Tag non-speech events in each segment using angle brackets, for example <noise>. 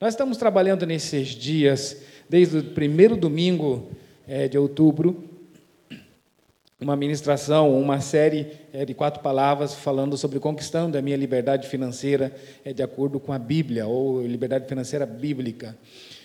Nós estamos trabalhando nesses dias, desde o primeiro domingo é, de outubro, uma ministração, uma série é, de quatro palavras falando sobre conquistando a minha liberdade financeira é, de acordo com a Bíblia, ou liberdade financeira bíblica.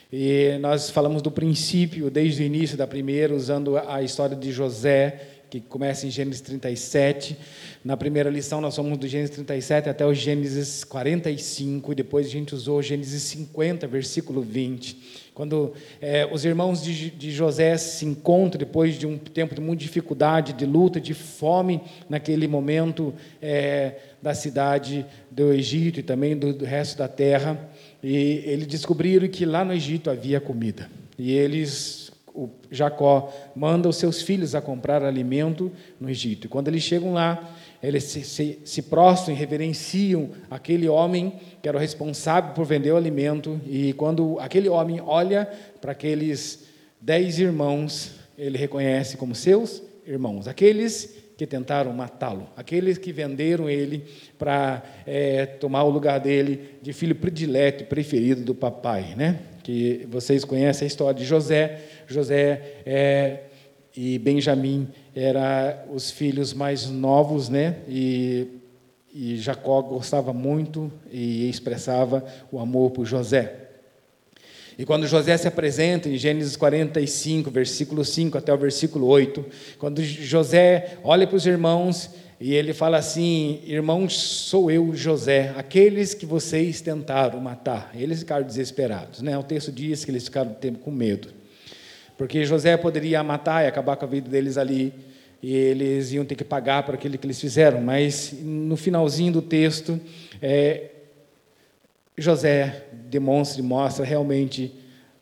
E nós falamos do princípio, desde o início da primeira, usando a história de José, que começa em Gênesis 37. Na primeira lição, nós fomos do Gênesis 37 até o Gênesis 45, e depois a gente usou Gênesis 50, versículo 20. Quando é, os irmãos de, de, José se encontram depois de um tempo de muita dificuldade, de luta, de fome, naquele momento é, da cidade do Egito e também do, do resto da terra, e eles descobriram que lá no Egito havia comida. E eles, o Jacó manda os seus filhos a comprar alimento no Egito. E quando eles chegam lá, eles se, se, se prostram e reverenciam aquele homem que era o responsável por vender o alimento, e quando aquele homem olha para aqueles dez irmãos, ele reconhece como seus irmãos, aqueles que tentaram matá-lo, aqueles que venderam ele para é, tomar o lugar dele de filho predileto e preferido do papai, né? Que vocês conhecem a história de José. José é, e Benjamim eram os filhos mais novos, né? E e Jacó gostava muito e expressava o amor por José. E quando José se apresenta em Gênesis 45, versículo 5 até o versículo 8, quando José olha para os irmãos e ele fala assim: Irmãos, sou eu, José, aqueles que vocês tentaram matar. Eles ficaram desesperados. Né? O texto diz que eles ficaram com medo. Porque José poderia matar e acabar com a vida deles ali e eles iam ter que pagar por aquilo que eles fizeram. Mas no finalzinho do texto, é, José demonstra e mostra realmente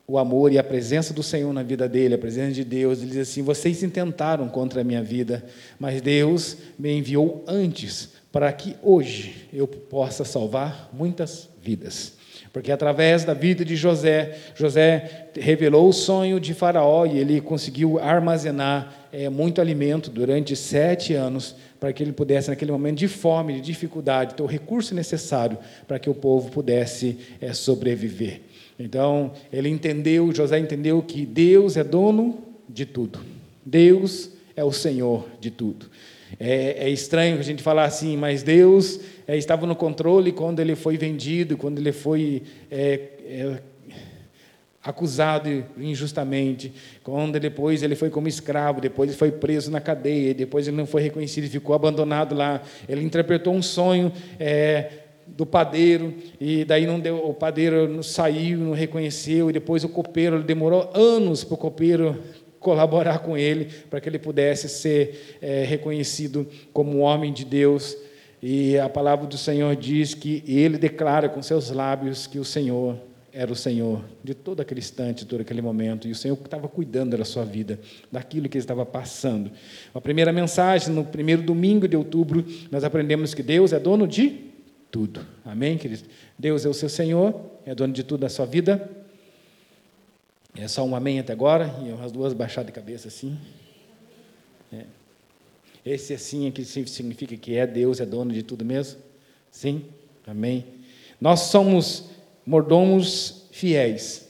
o amor e a presença do Senhor na vida dele, a presença de Deus. Ele diz assim: Vocês intentaram contra a minha vida, mas Deus me enviou antes para que hoje eu possa salvar muitas vidas. Porque através da vida de José, José revelou o sonho de Faraó e ele conseguiu armazenar é, muito alimento durante sete anos para que ele pudesse, naquele momento de fome, de dificuldade, ter o recurso necessário para que o povo pudesse é, sobreviver. Então, ele entendeu, José entendeu que Deus é dono de tudo. Deus é o Senhor de tudo. É, é estranho a gente falar assim, mas Deus é, estava no controle quando ele foi vendido, quando ele foi é, é acusado injustamente, quando depois ele foi como escravo, depois ele foi preso na cadeia, depois ele não foi reconhecido, ficou abandonado lá. Ele interpretou um sonho é, do padeiro e daí não deu, o padeiro não saiu, não reconheceu e depois o copeiro ele demorou anos para o copeiro colaborar com ele para que ele pudesse ser é, reconhecido como um homem de Deus. E a palavra do Senhor diz que ele declara com seus lábios que o Senhor era o Senhor de todo aquele instante, todo aquele momento, e o Senhor estava cuidando da sua vida, daquilo que ele estava passando. A primeira mensagem, no primeiro domingo de outubro, nós aprendemos que Deus é dono de tudo. Amém, queridos? Deus é o seu Senhor, é dono de tudo da sua vida. É só um amém até agora, e as duas baixadas de cabeça assim. É. Esse assim aqui significa que é Deus, é dono de tudo mesmo? Sim? Amém? Nós somos mordomos fiéis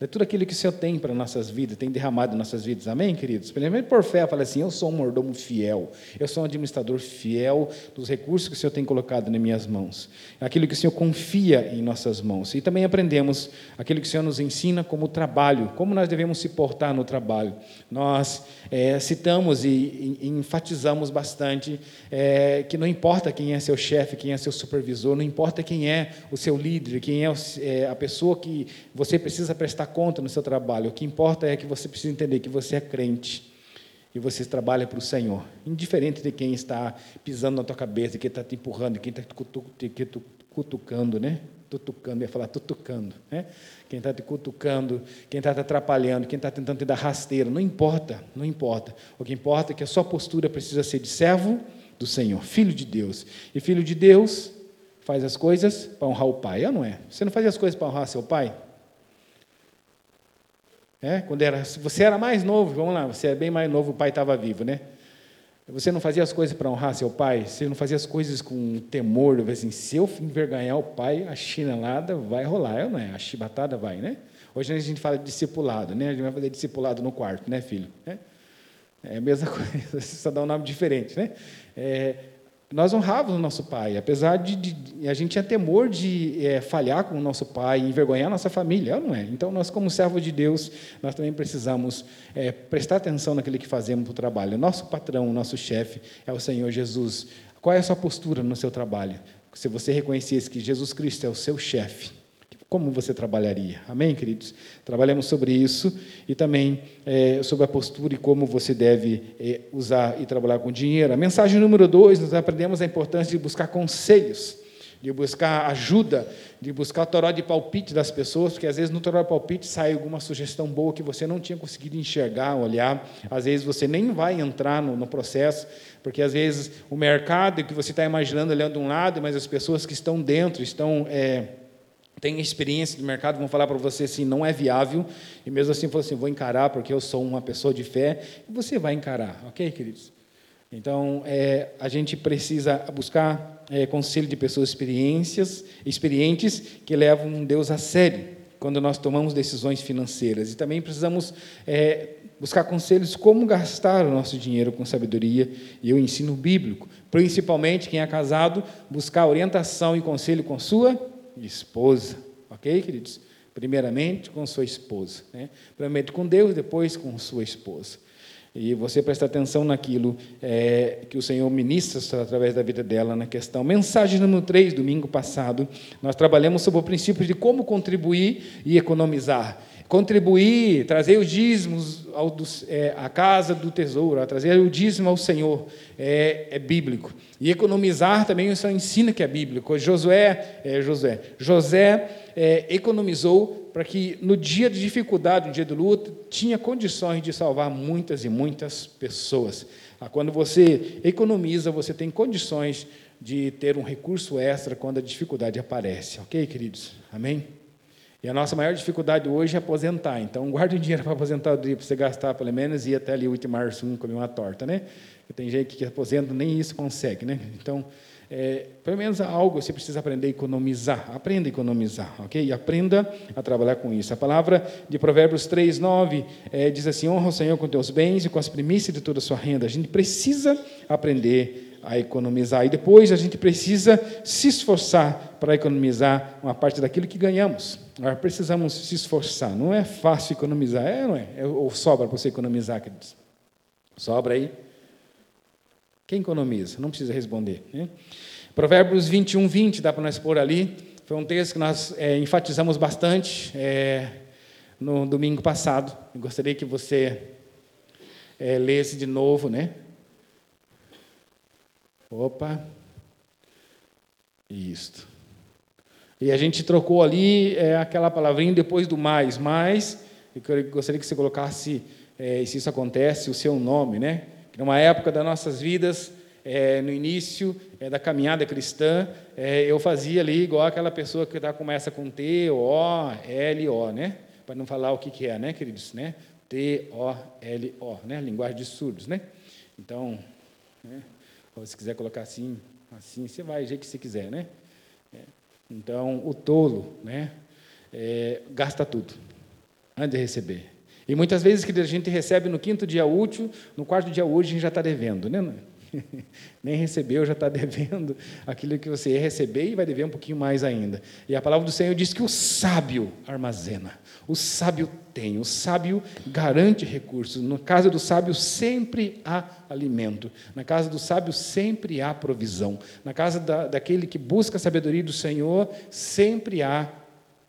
de tudo aquilo que o Senhor tem para nossas vidas, tem derramado em nossas vidas. Amém, queridos? Primeiro, por fé, fala assim: eu sou um mordomo fiel, eu sou um administrador fiel dos recursos que o Senhor tem colocado nas minhas mãos, aquilo que o Senhor confia em nossas mãos. E também aprendemos aquilo que o Senhor nos ensina como trabalho, como nós devemos se portar no trabalho. Nós é, citamos e, e, enfatizamos bastante é, que não importa quem é seu chefe, quem é seu supervisor, não importa quem é o seu líder, quem é, é a pessoa que você precisa prestar conta no seu trabalho. O que importa é que você precisa entender que você é crente e você trabalha para o Senhor, indiferente de quem está pisando na tua cabeça, quem está te empurrando, quem está te cutucando, né? Tutucando, ia falar tutucando, né? Quem está te cutucando, quem está te atrapalhando, quem está tentando te dar rasteira, não importa, não importa. O que importa é que a sua postura precisa ser de servo do Senhor, filho de Deus. E filho de Deus faz as coisas para honrar o pai, ou não é? Você não faz as coisas para honrar seu pai? É, quando era, você era mais novo, vamos lá, você é bem mais novo, o pai estava vivo, né? Você não fazia as coisas para honrar seu pai? Você não fazia as coisas com temor? Assim, se eu envergonhar o pai, a chinelada vai rolar, não é? A chibatada vai, né? Hoje a gente fala de discipulado, né? A gente vai fazer discipulado no quarto, né, filho? É, é a mesma <laughs> coisa, só dá um nome diferente, né? É, nós honrávamos o nosso pai, apesar de, de a gente tinha temor de é, falhar com o nosso pai, envergonhar a nossa família, não é? Então, nós, como servos de Deus, nós também precisamos é, prestar atenção naquilo que fazemos o trabalho. Nosso patrão, nosso chefe é o Senhor Jesus. Qual é a sua postura no seu trabalho? Se você reconhecesse que Jesus Cristo é o seu chefe, como você trabalharia? Amém, queridos? Trabalhamos sobre isso e também é, sobre a postura e como você deve é, usar e trabalhar com dinheiro. A mensagem número dois, nós aprendemos a importância de buscar conselhos, de buscar ajuda, de buscar o toró de palpite das pessoas, porque às vezes no toró de palpite sai alguma sugestão boa que você não tinha conseguido enxergar, olhar. Às vezes você nem vai entrar no, no processo, porque às vezes o mercado que você está imaginando olhando de um lado, mas as pessoas que estão dentro estão. É, tem experiência de mercado, vão falar para você assim, não é viável, e mesmo assim, falou assim, vou encarar porque eu sou uma pessoa de fé, e você vai encarar, ok, queridos? Então, é, a gente precisa buscar é, conselho de pessoas experiências, experientes que levam Deus a sério quando nós tomamos decisões financeiras. E também precisamos é, buscar conselhos como gastar o nosso dinheiro com sabedoria e o ensino bíblico. Principalmente quem é casado, buscar orientação e conselho com sua esposa. Ok, queridos? Primeiramente com sua esposa. Né? Primeiramente com Deus, depois com sua esposa. E você presta atenção naquilo é, que o Senhor ministra através da vida dela na questão. Mensagem número 3, domingo passado, nós trabalhamos sobre o princípio de como contribuir e economizar contribuir, trazer os dízimos ao, é, à casa do tesouro, trazer o dízimo ao Senhor, é, é bíblico. E economizar também isso ensina que é bíblico. Josué, é, José é, economizou para que no dia de dificuldade, no dia de luta, tinha condições de salvar muitas e muitas pessoas. Ah, quando você economiza, você tem condições de ter um recurso extra quando a dificuldade aparece. Ok, queridos? Amém? E a nossa maior dificuldade hoje é aposentar. Então, guarde o dinheiro para aposentadoria, para você gastar pelo menos e ir até ali 8 de março um, comer uma torta, né? Tem gente que aposenta, nem isso consegue, né? Então, é, pelo menos algo você precisa aprender a economizar. Aprenda a economizar, ok? E aprenda a trabalhar com isso. A palavra de Provérbios 3, 9 é, diz assim: honra o Senhor com teus bens e com as primícias de toda a sua renda. A gente precisa aprender a economizar. E depois a gente precisa se esforçar para economizar uma parte daquilo que ganhamos. Nós precisamos se esforçar. Não é fácil economizar, é, não é? é ou sobra para você economizar, queridos? Sobra aí? Quem economiza? Não precisa responder. Né? Provérbios 21, 20, dá para nós pôr ali. Foi um texto que nós é, enfatizamos bastante é, no domingo passado. Eu gostaria que você é, lesse de novo, né? Opa. Isto. E a gente trocou ali é, aquela palavrinha depois do mais. Mais, eu gostaria que você colocasse, é, se isso acontece, o seu nome, né? Que numa época das nossas vidas, é, no início é, da caminhada cristã, é, eu fazia ali igual aquela pessoa que tá, começa com T, O, L, O, né? Para não falar o que, que é, né, queridos? Né? T, O, L, O, né? Linguagem de surdos, né? Então, né? Ou se quiser colocar assim, assim, você vai jeito que você quiser, né? É. Então, o tolo, né? É, gasta tudo antes de receber. E muitas vezes que a gente recebe no quinto dia útil, no quarto dia útil a gente já está devendo, né? <laughs> Nem recebeu, já está devendo aquilo que você ia receber e vai dever um pouquinho mais ainda. E a palavra do Senhor diz que o sábio armazena, o sábio tem, o sábio garante recursos. Na casa do sábio sempre há alimento, na casa do sábio sempre há provisão, na casa da, daquele que busca a sabedoria do Senhor sempre há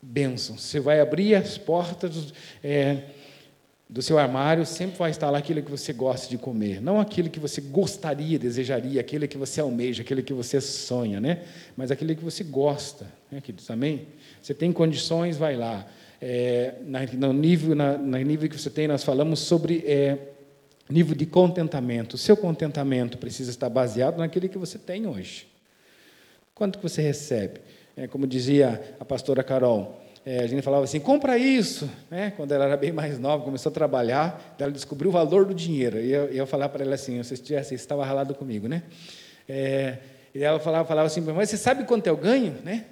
bênção. Você vai abrir as portas. É, do seu armário sempre vai estar lá aquilo que você gosta de comer, não aquilo que você gostaria, desejaria, aquilo que você almeja, aquilo que você sonha, né? Mas aquilo que você gosta, né, queridos? Amém? Você tem condições, vai lá. É, no, nível, na, no nível que você tem, nós falamos sobre é, nível de contentamento. O seu contentamento precisa estar baseado naquilo que você tem hoje. Quanto que você recebe? É, como dizia a pastora Carol, é, a gente falava assim, compra isso, né? Quando ela era bem mais nova, começou a trabalhar, ela descobriu o valor do dinheiro. E eu, eu falava para ela assim, você, você estava ralado comigo, né? É, e ela falava, falava assim, mas você sabe quanto eu ganho, né?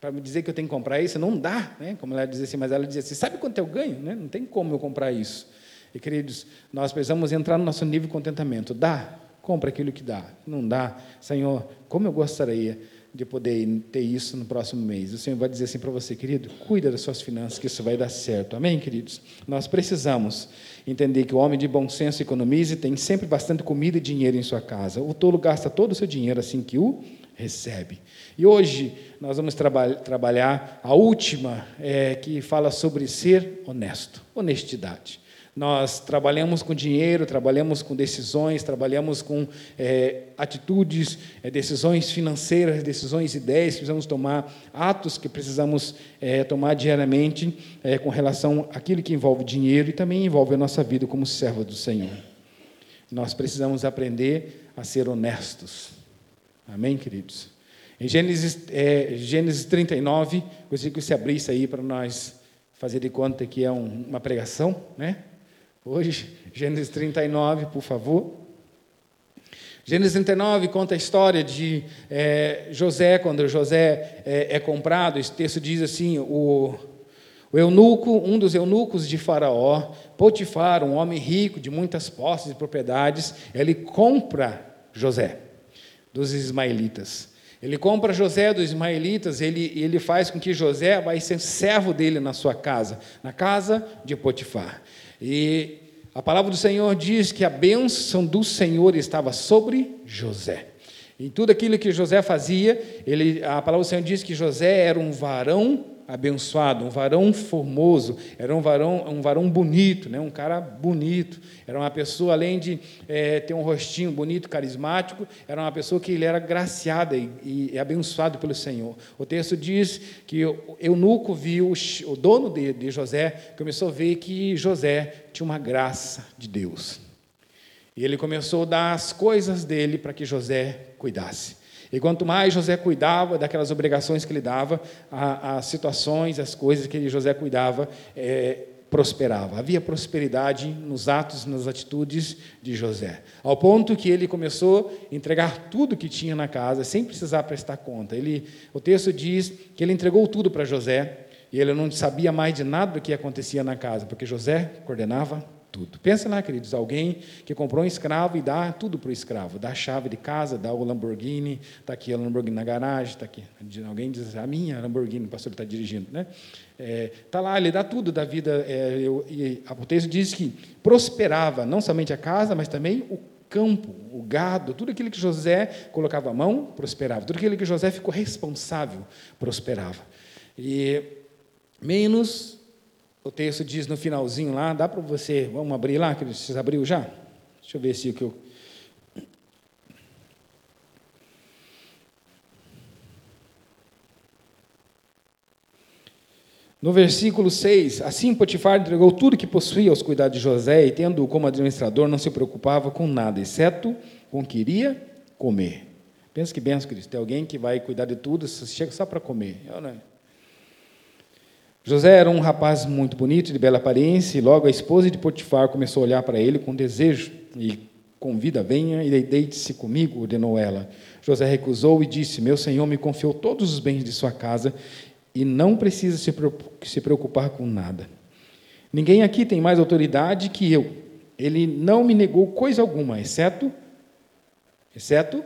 Para me dizer que eu tenho que comprar isso, não dá, né? Como ela dizia assim, mas ela dizia assim, sabe quanto eu ganho, né? Não tem como eu comprar isso. E queridos, nós precisamos entrar no nosso nível de contentamento. Dá, compra aquilo que dá. Não dá, Senhor, como eu gostaria de poder ter isso no próximo mês. O Senhor vai dizer assim para você, querido, cuida das suas finanças, que isso vai dar certo. Amém, queridos? Nós precisamos entender que o homem de bom senso economiza e tem sempre bastante comida e dinheiro em sua casa. O tolo gasta todo o seu dinheiro assim que o recebe. E hoje nós vamos traba trabalhar a última, é, que fala sobre ser honesto, honestidade. Nós trabalhamos com dinheiro, trabalhamos com decisões, trabalhamos com é, atitudes, é, decisões financeiras, decisões, ideias que precisamos tomar, atos que precisamos é, tomar diariamente com relação àquilo que envolve dinheiro e também envolve a nossa vida como servo do Senhor. Nós precisamos aprender a ser honestos. Amém, queridos? Em Gênesis, é, Gênesis 39, gostaria que você abrisse aí para nós fazer de conta que é um, uma pregação, né? Hoje, Gênesis 39, por favor. Gênesis 39 conta a história de é, José, quando José é, é, comprado. Esse texto diz assim: o, o eunuco, um dos eunucos de Faraó, Potifar, um homem rico de muitas posses e propriedades, ele compra José dos ismaelitas. Ele compra José dos ismaelitas, ele, ele faz com que José vai ser servo dele na sua casa, na casa de Potifar. E a palavra do Senhor diz que a bênção do Senhor estava sobre José. Em tudo aquilo que José fazia, ele, a palavra do Senhor diz que José era um varão abençoado, um varão formoso, era um varão, um varão bonito, né? um cara bonito, era uma pessoa, além de é, ter um rostinho bonito, carismático, era uma pessoa que ele era graciada e, e abençoado pelo Senhor. O texto diz que eunuco viu, o dono de, de José, começou a ver que José tinha uma graça de Deus. E ele começou a dar as coisas dele para que José cuidasse. E quanto mais José cuidava daquelas obrigações que ele dava, as situações, as coisas que José cuidava, é, prosperava. Havia prosperidade nos atos, nas atitudes de José. Ao ponto que ele começou a entregar tudo que tinha na casa, sem precisar prestar conta. Ele, o texto diz que ele entregou tudo para José, e ele não sabia mais de nada do que acontecia na casa, porque José coordenava tudo. Pensa lá, queridos, alguém que comprou um escravo e dá tudo para o escravo, dá a chave de casa, dá o Lamborghini, está aqui a Lamborghini na garagem, está aqui. Alguém diz, a minha Lamborghini, o pastor está dirigindo, né? Está é, lá, ele dá tudo da vida. É, eu, e o texto diz que prosperava não somente a casa, mas também o campo, o gado, tudo aquilo que José colocava a mão, prosperava. Tudo aquilo que José ficou responsável, prosperava. E menos o texto diz no finalzinho lá, dá para você, vamos abrir lá, que vocês abriu já? Deixa eu ver se o que eu. No versículo 6, assim Potifar entregou tudo que possuía aos cuidados de José, e tendo-o como administrador, não se preocupava com nada, exceto com o que iria comer. Pensa que benção, Cristo. Tem alguém que vai cuidar de tudo, chega só para comer. Eu não. José era um rapaz muito bonito, de bela aparência, e logo a esposa de Potifar começou a olhar para ele com desejo e convida, venha e deite-se comigo, ordenou ela. José recusou e disse: Meu senhor me confiou todos os bens de sua casa e não precisa se preocupar com nada. Ninguém aqui tem mais autoridade que eu. Ele não me negou coisa alguma, exceto exceto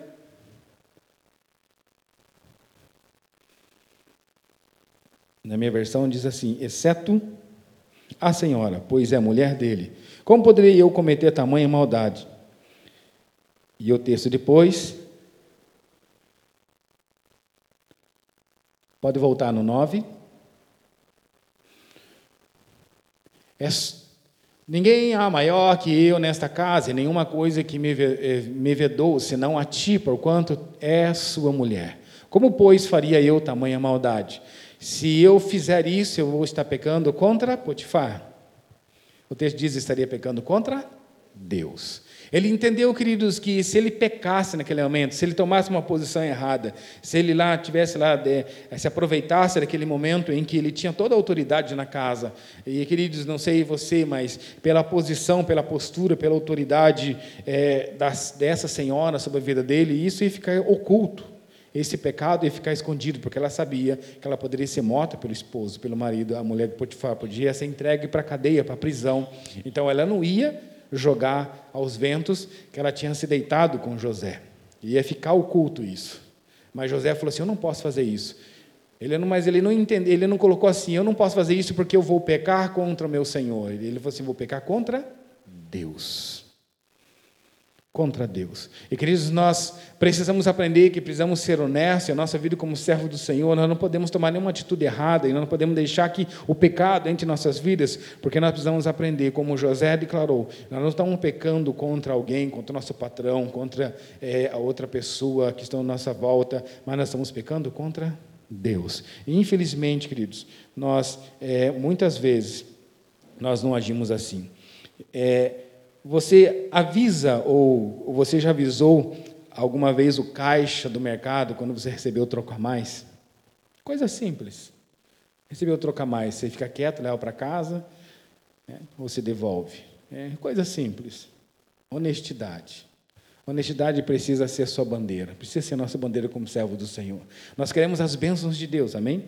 Na minha versão diz assim: exceto a senhora, pois é mulher dele. Como poderia eu cometer tamanha maldade? E o texto depois. Pode voltar no 9. É, ninguém há maior que eu nesta casa, e nenhuma coisa que me, eh, me vedou, senão a ti, porquanto é sua mulher. Como, pois, faria eu tamanha maldade? Se eu fizer isso, eu vou estar pecando contra Potifar. O texto diz: estaria pecando contra Deus. Ele entendeu, queridos, que se ele pecasse naquele momento, se ele tomasse uma posição errada, se ele lá tivesse lá, de, se aproveitasse daquele momento em que ele tinha toda a autoridade na casa, e queridos, não sei você, mas pela posição, pela postura, pela autoridade é, das, dessa senhora sobre a vida dele, isso ia ficar oculto. Esse pecado ia ficar escondido, porque ela sabia que ela poderia ser morta pelo esposo, pelo marido, a mulher de Potifar, podia ser entregue para a cadeia, para a prisão. Então ela não ia jogar aos ventos que ela tinha se deitado com José. Ia ficar oculto isso. Mas José falou assim: Eu não posso fazer isso. Ele não, mas ele não entendeu, ele não colocou assim: Eu não posso fazer isso porque eu vou pecar contra o meu Senhor. Ele falou assim: Vou pecar contra Deus contra Deus. E queridos, nós precisamos aprender que precisamos ser honestos, a nossa vida como servo do Senhor, nós não podemos tomar nenhuma atitude errada e nós não podemos deixar que o pecado entre nossas vidas, porque nós precisamos aprender, como José declarou, nós não estamos pecando contra alguém, contra o nosso patrão, contra é, a outra pessoa que está à nossa volta, mas nós estamos pecando contra Deus. E, infelizmente, queridos, nós é, muitas vezes nós não agimos assim. É, você avisa ou você já avisou alguma vez o caixa do mercado quando você recebeu o troco a mais? Coisa simples. Recebeu o troco a mais, você fica quieto, leva para casa, né, ou você devolve. É coisa simples. Honestidade. Honestidade precisa ser sua bandeira, precisa ser nossa bandeira como servo do Senhor. Nós queremos as bênçãos de Deus, amém?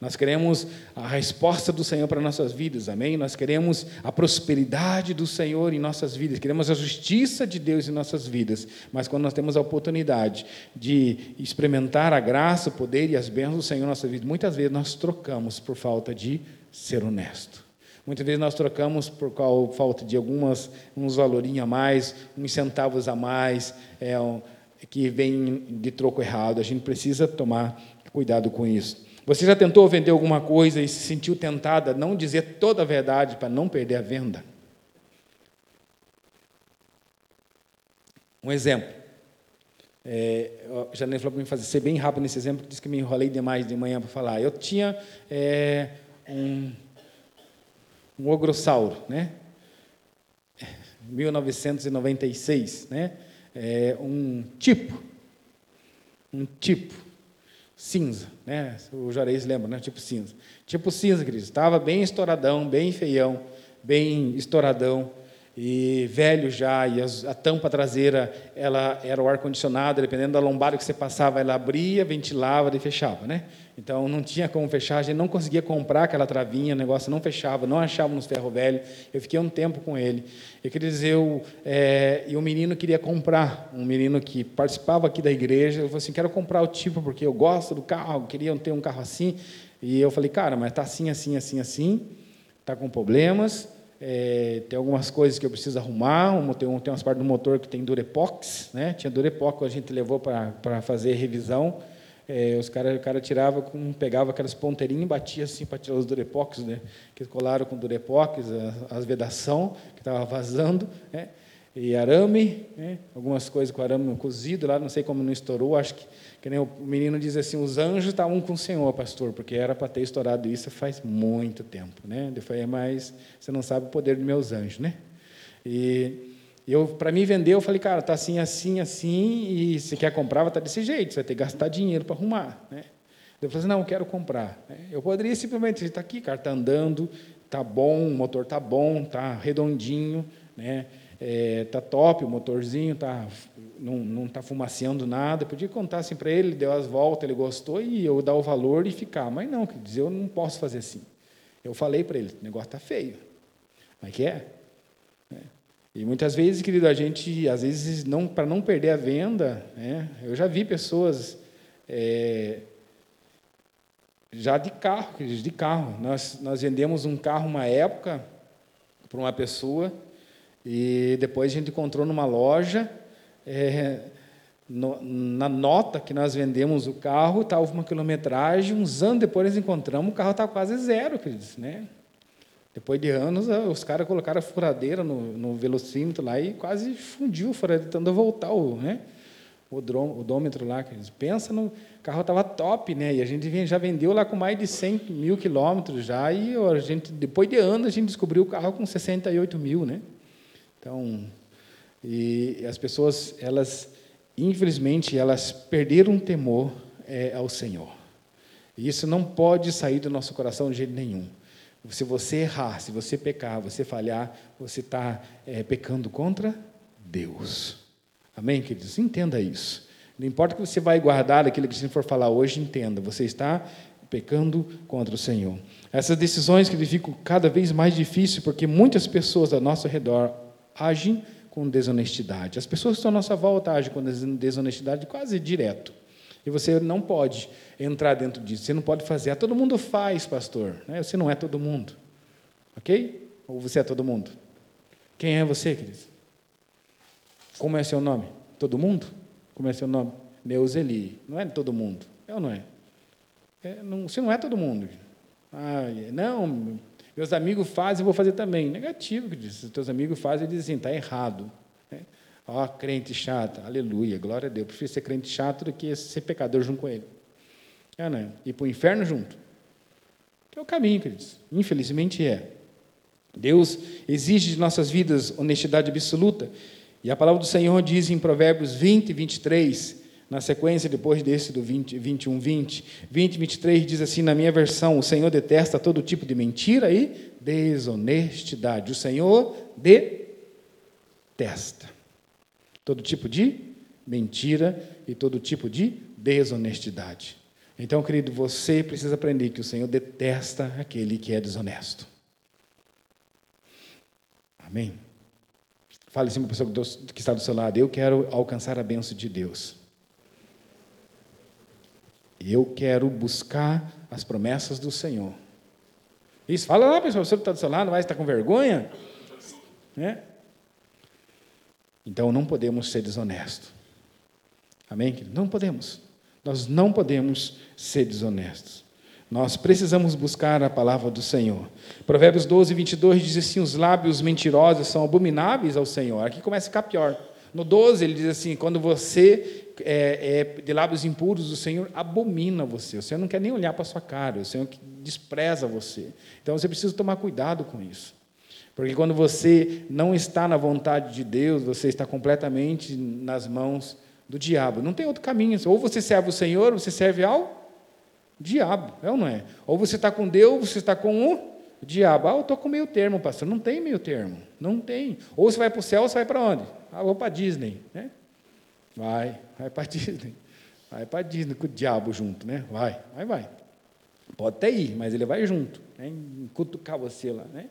Nós queremos a resposta do Senhor para nossas vidas, amém? Nós queremos a prosperidade do Senhor em nossas vidas, queremos a justiça de Deus em nossas vidas. Mas quando nós temos a oportunidade de experimentar a graça, o poder e as bênçãos do Senhor em nossa vida, muitas vezes nós trocamos por falta de ser honesto. Muitas vezes nós trocamos por falta de algumas uns valorinhos a mais, uns centavos a mais, é, que vem de troco errado. A gente precisa tomar cuidado com isso. Você já tentou vender alguma coisa e se sentiu tentada a não dizer toda a verdade para não perder a venda? Um exemplo. É, Janine falou para mim fazer ser bem rápido nesse exemplo, disse que me enrolei demais de manhã para falar. Eu tinha é, um, um ogrossauro, né? <laughs> 1996, né? É, um tipo, um tipo cinza, né? O Juarez lembra, né? Tipo cinza. Tipo cinza, querido. Estava bem estouradão, bem feião, bem estouradão e velho já, e a, tampa traseira ela era o ar condicionado, dependendo da lombada que você passava, ela abria, ventilava e fechava, né? Então não tinha como fechar, a gente não conseguia comprar aquela travinha, o negócio não fechava, não achávamos ferro velho. Eu fiquei um tempo com ele. Eu queria dizer, eu, é, e o menino queria comprar, um menino que participava aqui da igreja, eu falei assim, quero comprar o tipo porque eu gosto do carro, queria ter um carro assim. E eu falei, cara, mas está assim, assim, assim, assim, está com problemas, é, tem algumas coisas que eu preciso arrumar, tem, tem umas partes do motor que tem durepox, né? tinha durepox, a gente levou para fazer revisão, é, os caras o cara tirava, com, pegava aquelas ponteirinhas e batia assim para tirar os durepox, né? Que colaram com durepox, as, as vedação que estava vazando, né? E arame, né? algumas coisas com arame cozido lá, não sei como não estourou, acho que, que nem o menino diz assim, os anjos estavam com o Senhor, pastor, porque era para ter estourado isso faz muito tempo, né? Depois, mas você não sabe o poder dos meus anjos, né? E eu, para mim vender, eu falei, cara, tá assim, assim, assim, e se quer comprar, vai estar tá desse jeito, você vai ter que gastar dinheiro para arrumar. Né? Eu falei assim, não, eu quero comprar. Né? Eu poderia simplesmente, está aqui, cara, está andando, está bom, o motor está bom, está redondinho, né? É, tá top o motorzinho, tá, não está fumaceando nada. Eu podia contar assim para ele, deu as voltas, ele gostou e eu dar o valor e ficar. Mas não, quer dizer, eu não posso fazer assim. Eu falei para ele, o negócio está feio. Mas que é? E muitas vezes, querido, a gente, às vezes, não, para não perder a venda, né, eu já vi pessoas é, já de carro, de carro. Nós, nós vendemos um carro uma época para uma pessoa e depois a gente encontrou numa loja, é, no, na nota que nós vendemos o carro, estava uma quilometragem, uns anos depois nós encontramos, o carro estava quase zero, queridos, né? Depois de anos, eh, os caras colocaram a furadeira no, no velocímetro lá e quase fundiu o furadeira, tentando voltar o, né, odômetro lá. Pensa no... O carro estava top, né? E a gente já vendeu lá com mais de 100 mil quilômetros já, e a gente, depois de anos, a gente descobriu o carro com 68 mil, né? Então, E as pessoas, elas, infelizmente, elas perderam o temor é, ao Senhor. E isso não pode sair do nosso coração de jeito nenhum. Se você errar, se você pecar, você falhar, você está é, pecando contra Deus. Amém, queridos? Entenda isso. Não importa que você vai guardar aquilo que você for falar hoje, entenda. Você está pecando contra o Senhor. Essas decisões que ficam cada vez mais difíceis, porque muitas pessoas ao nosso redor agem com desonestidade. As pessoas que estão à nossa volta agem com desonestidade quase direto. E você não pode entrar dentro disso. Você não pode fazer. Ah, todo mundo faz, pastor. Né? Você não é todo mundo. Ok? Ou você é todo mundo? Quem é você, querido? Como é seu nome? Todo mundo? Como é seu nome? Neuzeli. Não é todo mundo. É ou não é? é não, você não é todo mundo. Ah, não, meus amigos fazem, eu vou fazer também. Negativo. Se os teus amigos fazem, eles dizem, está errado. Ó, oh, crente chato, aleluia, glória a Deus. Eu prefiro ser crente chato do que ser pecador junto com ele. É, né? Ir para o inferno junto. Que é o caminho, queridos. Infelizmente é. Deus exige de nossas vidas honestidade absoluta. E a palavra do Senhor diz em Provérbios 20, 23, na sequência depois desse do 20, 21, 20, 20, 23 diz assim na minha versão: O Senhor detesta todo tipo de mentira e desonestidade. O Senhor detesta todo tipo de mentira e todo tipo de desonestidade. Então, querido, você precisa aprender que o Senhor detesta aquele que é desonesto. Amém? Fale assim para a pessoa que está do seu lado: Eu quero alcançar a bênção de Deus. Eu quero buscar as promessas do Senhor. Isso, fala lá, pessoal, você está do seu lado, vai estar com vergonha? Né? Então não podemos ser desonestos. Amém? Não podemos. Nós não podemos ser desonestos. Nós precisamos buscar a palavra do Senhor. Provérbios 12, 22 diz assim: os lábios mentirosos são abomináveis ao Senhor. Aqui começa a ficar pior. No 12 ele diz assim: quando você é, é de lábios impuros, o Senhor abomina você. O Senhor não quer nem olhar para a sua cara, o Senhor despreza você. Então você precisa tomar cuidado com isso. Porque quando você não está na vontade de Deus, você está completamente nas mãos do diabo. Não tem outro caminho. Ou você serve o Senhor, ou você serve ao diabo. É ou não é? Ou você está com Deus, ou você está com o diabo. Ah, eu estou com meio termo, pastor. Não tem meio termo. Não tem. Ou você vai para o céu, ou você vai para onde? Ah, vou para Disney. Né? Vai, vai para <laughs> Disney. Vai para Disney com o diabo junto, né? Vai, vai, vai. Pode até ir, mas ele vai junto, né? cutucar você lá, né?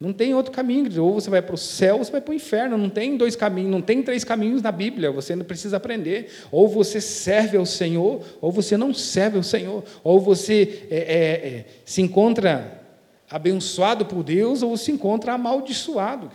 Não tem outro caminho, ou você vai para o céu ou você vai para o inferno. Não tem dois caminhos, não tem três caminhos na Bíblia. Você não precisa aprender. Ou você serve ao Senhor, ou você não serve ao Senhor. Ou você é, é, é, se encontra abençoado por Deus, ou se encontra amaldiçoado.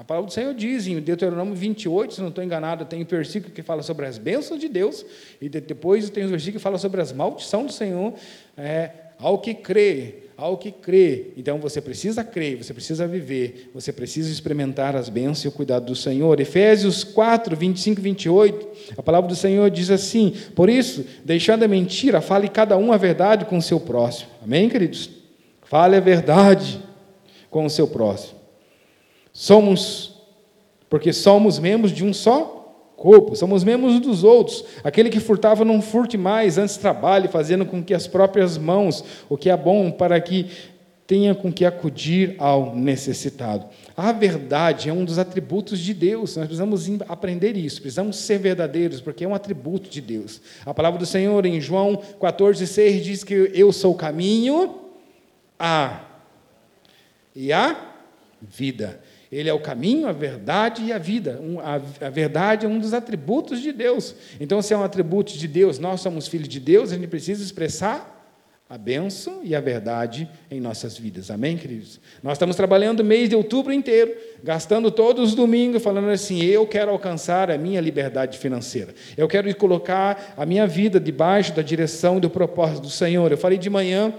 A palavra do Senhor diz em Deuteronômio 28, se não estou enganado, tem um versículo que fala sobre as bênçãos de Deus, e depois tem um versículo que fala sobre as maldições do Senhor. É, ao que crê, ao que crê. Então você precisa crer, você precisa viver, você precisa experimentar as bênçãos e o cuidado do Senhor. Efésios 4, 25 e 28, a palavra do Senhor diz assim: Por isso, deixando a mentira, fale cada um a verdade com o seu próximo. Amém, queridos? Fale a verdade com o seu próximo. Somos, porque somos membros de um só corpo, somos membros dos outros. Aquele que furtava não furte mais, antes trabalhe, fazendo com que as próprias mãos, o que é bom, para que tenha com que acudir ao necessitado. A verdade é um dos atributos de Deus, nós precisamos aprender isso, precisamos ser verdadeiros, porque é um atributo de Deus. A palavra do Senhor em João 14,6 diz que eu sou o caminho, a e a vida. Ele é o caminho, a verdade e a vida. a, verdade é um dos atributos de Deus. Então, se é um atributo de Deus, nós somos filhos de Deus, a gente precisa expressar a bênção e a verdade em nossas vidas. Amém, queridos? Nós estamos trabalhando o mês de outubro inteiro, gastando todos os domingos, falando assim: eu quero alcançar a minha liberdade financeira. Eu quero colocar a minha vida debaixo da direção e do propósito do Senhor. Eu falei de manhã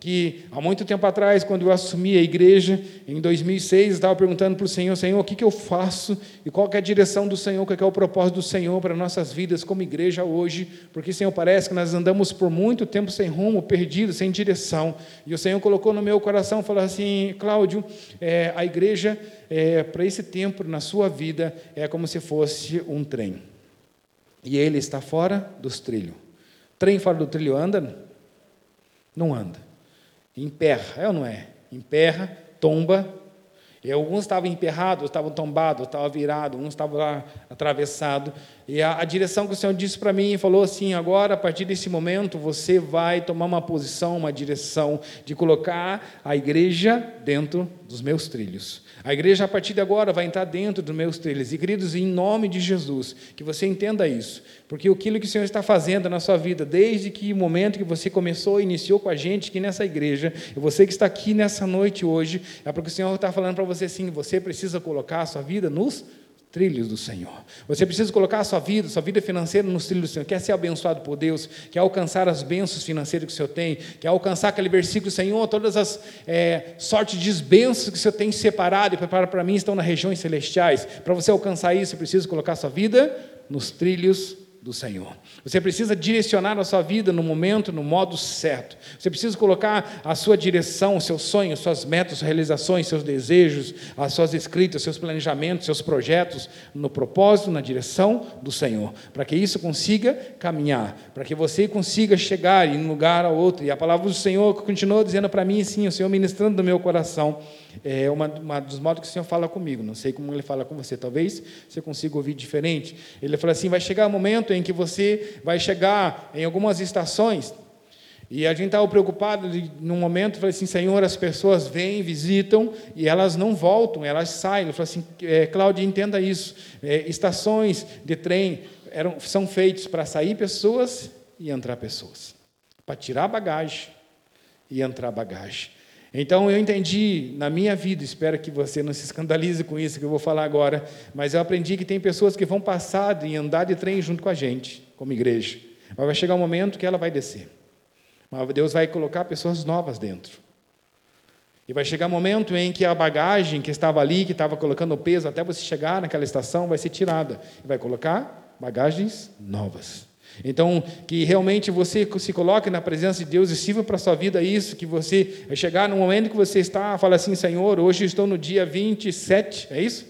que há muito tempo atrás, quando eu assumi a igreja, em 2006, eu estava perguntando para o Senhor, Senhor, o que, que eu faço e qual é a direção do Senhor, qual é o propósito do Senhor para nossas vidas como igreja hoje, porque, Senhor, parece que nós andamos por muito tempo sem rumo, perdidos, sem direção, e o Senhor colocou no meu coração, falou assim, Cláudio, é, a igreja, é, para esse tempo na sua vida, é como se fosse um trem, e ele está fora dos trilhos. Trem fora do trilho anda? Não anda emperra, é ou não é? Emperra, tomba. E alguns estavam emperrados, estavam tombados, estavam virados, uns estavam lá atravessados. E a, a, direção que o Senhor disse para mim, falou assim: agora, a partir desse momento, você vai tomar uma posição, uma direção de colocar a igreja dentro dos meus trilhos. A igreja, a partir de agora, vai entrar dentro dos meus trilhos. E, queridos, em nome de Jesus, que você entenda isso. Porque aquilo que o Senhor está fazendo na sua vida, desde que o momento que você começou, iniciou com a gente aqui nessa igreja, e você que está aqui nessa noite hoje, é porque o Senhor está falando para você assim: você precisa colocar a sua vida nos trilhos do Senhor. Você precisa colocar a sua vida, sua vida financeira nos trilhos do Senhor. Quer ser abençoado por Deus, quer alcançar as bênçãos financeiras que o Senhor tem, quer alcançar aquele versículo, Senhor, todas as é, sortes de bênçãos que o Senhor tem separado e preparado para mim estão nas regiões celestiais. Para você alcançar isso, você precisa colocar a sua vida nos trilhos do Senhor. Você precisa direcionar a sua vida no momento, no modo certo. Você precisa colocar a sua direção, seus sonhos, suas metas, suas realizações, seus desejos, as suas escritas, seus planejamentos, seus projetos no propósito, na direção do Senhor, para que isso consiga caminhar, para que você consiga chegar em um lugar ao outro. E a palavra do Senhor continuou dizendo para mim, sim, o Senhor ministrando no meu coração é uma, uma, dos modos que o Senhor fala comigo. Não sei como ele fala com você. Talvez você consiga ouvir diferente. Ele fala assim: vai chegar um momento em que você vai chegar em algumas estações. E a gente estava preocupado num momento, falei assim, Senhor, as pessoas vêm, visitam e elas não voltam, elas saem. Ele falou assim, é, Cláudia, entenda isso. É, estações de trem eram, são feitas para sair pessoas e entrar pessoas, para tirar bagagem e entrar bagagem. Então eu entendi na minha vida, espero que você não se escandalize com isso que eu vou falar agora, mas eu aprendi que tem pessoas que vão passar e andar de trem junto com a gente, como igreja. Mas vai chegar um momento que ela vai descer. Mas Deus vai colocar pessoas novas dentro. E vai chegar um momento em que a bagagem que estava ali, que estava colocando peso até você chegar naquela estação, vai ser tirada. E vai colocar bagagens novas. Então, que realmente você se coloque na presença de Deus e sirva para a sua vida isso, que você chegar no momento que você está, fala assim, Senhor, hoje estou no dia 27, é isso?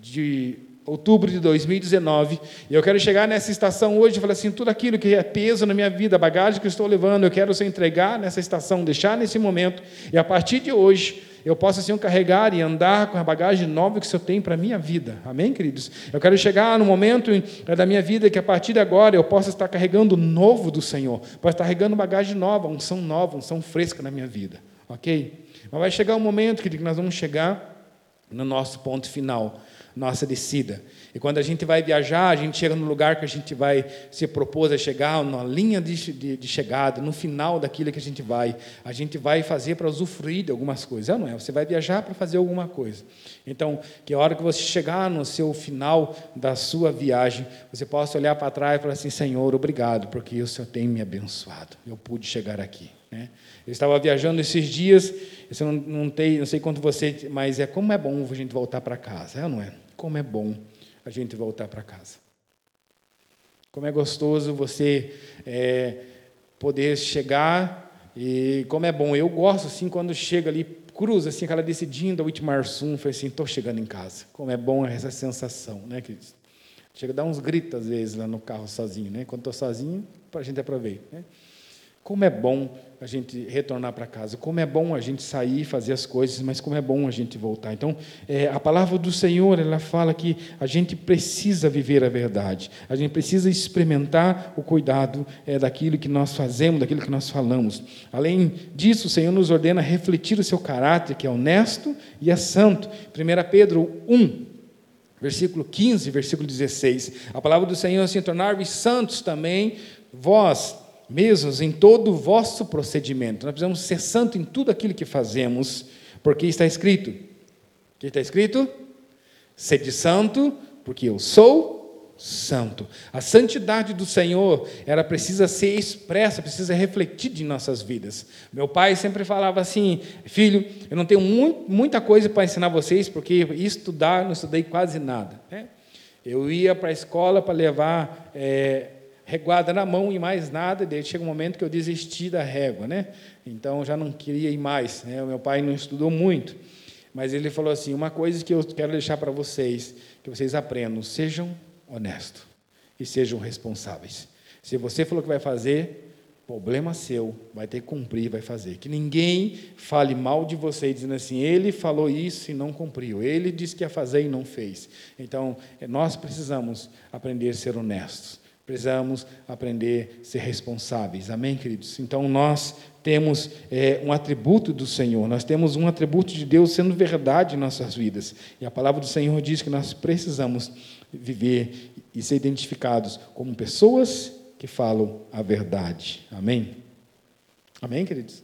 De outubro de 2019, e eu quero chegar nessa estação hoje e falar assim, tudo aquilo que é peso na minha vida, bagagem que eu estou levando, eu quero se entregar nessa estação, deixar nesse momento, e a partir de hoje, eu possa, Senhor, carregar e andar com a bagagem nova que o Senhor tem para a minha vida. Amém, queridos? Eu quero chegar no momento da minha vida que a partir de agora eu possa estar carregando o novo do Senhor, possa estar carregando bagagem nova, unção nova, unção fresca na minha vida. Ok? Mas vai chegar um momento, que nós vamos chegar no nosso ponto final nossa descida. E quando a gente vai viajar, a gente chega no lugar que a gente vai se propor a chegar, na linha de, de, de chegada, no final daquilo que a gente vai. A gente vai fazer para usufruir de algumas coisas. É, não é? Você vai viajar para fazer alguma coisa. Então, que a hora que você chegar no seu final da sua viagem, você possa olhar para trás e falar assim: Senhor, obrigado, porque o Senhor tem me abençoado. Eu pude chegar aqui. Né? Eu estava viajando esses dias, eu não, não, tem, não sei quanto você, mas é como é bom a gente voltar para casa, é, não é? Como é bom a gente voltar para casa. Como é gostoso você é, poder chegar e como é bom. Eu gosto assim quando chega ali, cruza assim aquela descidinha da Itmarsum, foi assim, estou chegando em casa. Como é bom essa sensação, né, queridos? Chega a dar uns gritos às vezes lá no carro sozinho, né? Quando estou sozinho, a gente aproveitar. Né? Como é bom a gente retornar para casa, como é bom a gente sair, fazer as coisas, mas como é bom a gente voltar. Então, é, a palavra do Senhor, ela fala que a gente precisa viver a verdade, a gente precisa experimentar o cuidado é, daquilo que nós fazemos, daquilo que nós falamos. Além disso, o Senhor nos ordena refletir o seu caráter, que é honesto e é santo. 1 Pedro 1, versículo 15, versículo 16. A palavra do Senhor é assim: tornar-vos santos também, vós mesmos em todo o vosso procedimento. Nós precisamos ser santo em tudo aquilo que fazemos, porque está escrito. O que está escrito? Sede santo, porque eu sou santo. A santidade do Senhor, ela precisa ser expressa, precisa refletir em nossas vidas. Meu pai sempre falava assim: filho, eu não tenho muita coisa para ensinar vocês, porque estudar, não estudei quase nada. Né? Eu ia para a escola para levar é, reguada na mão e mais nada, daí chega um momento que eu desisti da régua, né? Então já não queria ir mais. Né? O meu pai não estudou muito. Mas ele falou assim: uma coisa que eu quero deixar para vocês, que vocês aprendam, sejam honestos e sejam responsáveis. Se você falou que vai fazer, problema seu, vai ter que cumprir, vai fazer. Que ninguém fale mal de você dizendo assim: ele falou isso e não cumpriu, ele disse que ia fazer e não fez. Então, nós precisamos aprender a ser honestos. Precisamos aprender a ser responsáveis. Amém, queridos? Então, nós temos é, um atributo do Senhor, nós temos um atributo de Deus sendo verdade em nossas vidas. E a palavra do Senhor diz que nós precisamos viver e ser identificados como pessoas que falam a verdade. Amém? Amém, queridos?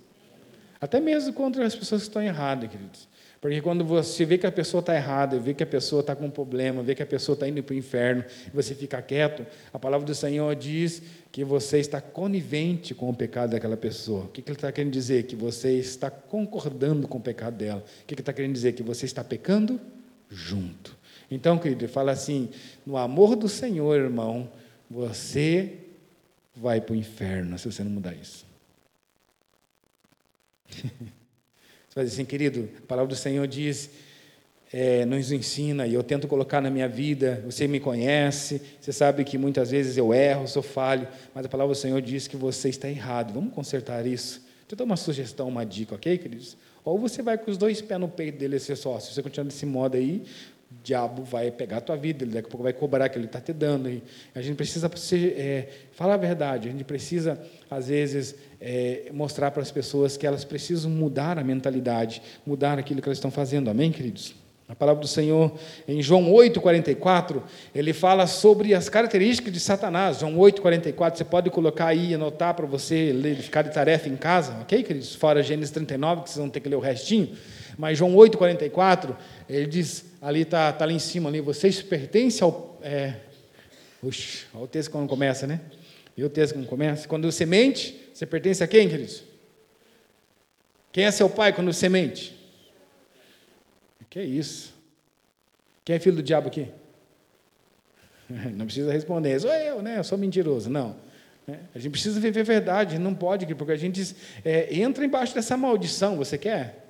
Até mesmo contra as pessoas que estão erradas, queridos. Porque quando você vê que a pessoa está errada, vê que a pessoa está com um problema, vê que a pessoa está indo para o inferno, e você fica quieto, a palavra do Senhor diz que você está conivente com o pecado daquela pessoa. O que, que ele está querendo dizer? Que você está concordando com o pecado dela. O que, que ele está querendo dizer? Que você está pecando junto. Então, querido, ele fala assim: no amor do Senhor, irmão, você vai para o inferno se você não mudar isso. <laughs> Você vai dizer assim, querido, a palavra do Senhor diz, é, nos ensina, e eu tento colocar na minha vida, você me conhece, você sabe que muitas vezes eu erro, sou falho, mas a palavra do Senhor diz que você está errado. Vamos consertar isso? Deixa eu dar uma sugestão, uma dica, ok, queridos? Ou você vai com os dois pés no peito dele ser sócio. Se você continuar desse modo aí, diabo vai pegar a tua vida, ele daqui a pouco vai cobrar que ele está te dando. E a gente precisa ser, é, falar a verdade, a gente precisa, às vezes, é, mostrar para as pessoas que elas precisam mudar a mentalidade, mudar aquilo que elas estão fazendo. Amém, queridos? A palavra do Senhor, em João 8,44, ele fala sobre as características de Satanás. João 8,44, você pode colocar aí anotar para você ler, ficar de tarefa em casa, ok, queridos? Fora Gênesis 39, que vocês vão ter que ler o restinho. Mas João 8,44, ele diz, ali está tá ali em cima, ali, vocês pertencem ao. É, Uxi, olha o texto quando começa, né? E o texto quando começa? Quando você mente, você pertence a quem, queridos? Quem é seu pai quando você mente? Que é isso? Quem é filho do diabo aqui? <laughs> Não precisa responder, sou eu, né? Eu sou mentiroso. Não. Né? A gente precisa viver a verdade, não pode, porque a gente é, entra embaixo dessa maldição. Você quer?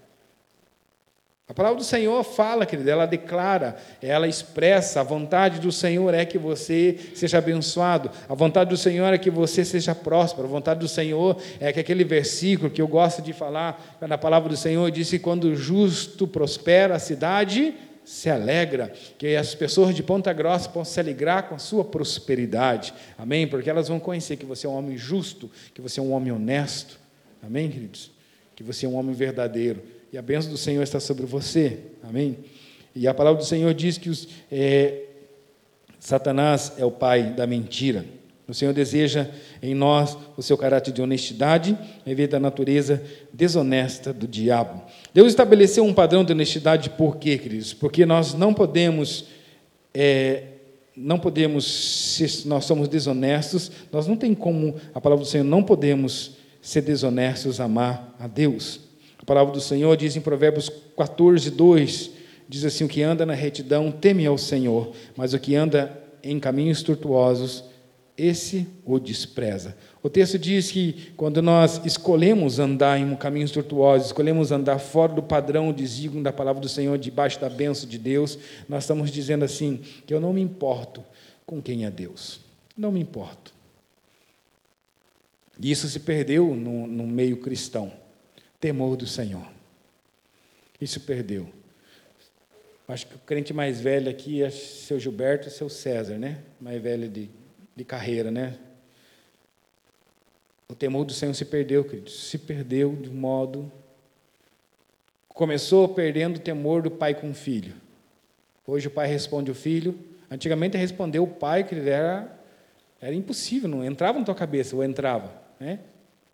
A palavra do Senhor fala, querida, ela declara, ela expressa, a vontade do Senhor é que você seja abençoado, a vontade do Senhor é que você seja próspero, a vontade do Senhor é que aquele versículo que eu gosto de falar, na palavra do Senhor, diz que quando o justo prospera, a cidade se alegra, que as pessoas de Ponta Grossa possam se alegrar com a sua prosperidade, amém? Porque elas vão conhecer que você é um homem justo, que você é um homem honesto, amém, queridos? Que você é um homem verdadeiro e a bênção do Senhor está sobre você. Amém? E a palavra do Senhor diz que os, é, Satanás é o pai da mentira. O Senhor deseja em nós o seu caráter de honestidade, em vez da natureza desonesta do diabo. Deus estabeleceu um padrão de honestidade por quê, queridos? Porque nós não podemos, é, não podemos, se nós somos desonestos, nós não tem como, a palavra do Senhor, não podemos ser desonestos, amar a Deus. A palavra do Senhor diz em Provérbios 14, 2, diz assim, o que anda na retidão teme ao Senhor, mas o que anda em caminhos tortuosos, esse o despreza. O texto diz que quando nós escolhemos andar em caminhos tortuosos, escolhemos andar fora do padrão desígnio da palavra do Senhor, debaixo da bênção de Deus, nós estamos dizendo assim, que eu não me importo com quem é Deus. Não me importo. E isso se perdeu no, no meio cristão temor do Senhor. Isso perdeu. Acho que o crente mais velho aqui é seu Gilberto e seu César, né? Mais velho de, de carreira, né? O temor do Senhor se perdeu, querido. Se perdeu de um modo. Começou perdendo o temor do pai com o filho. Hoje o pai responde o filho. Antigamente respondeu o pai, que era, era impossível, não entrava na tua cabeça, ou entrava. Né?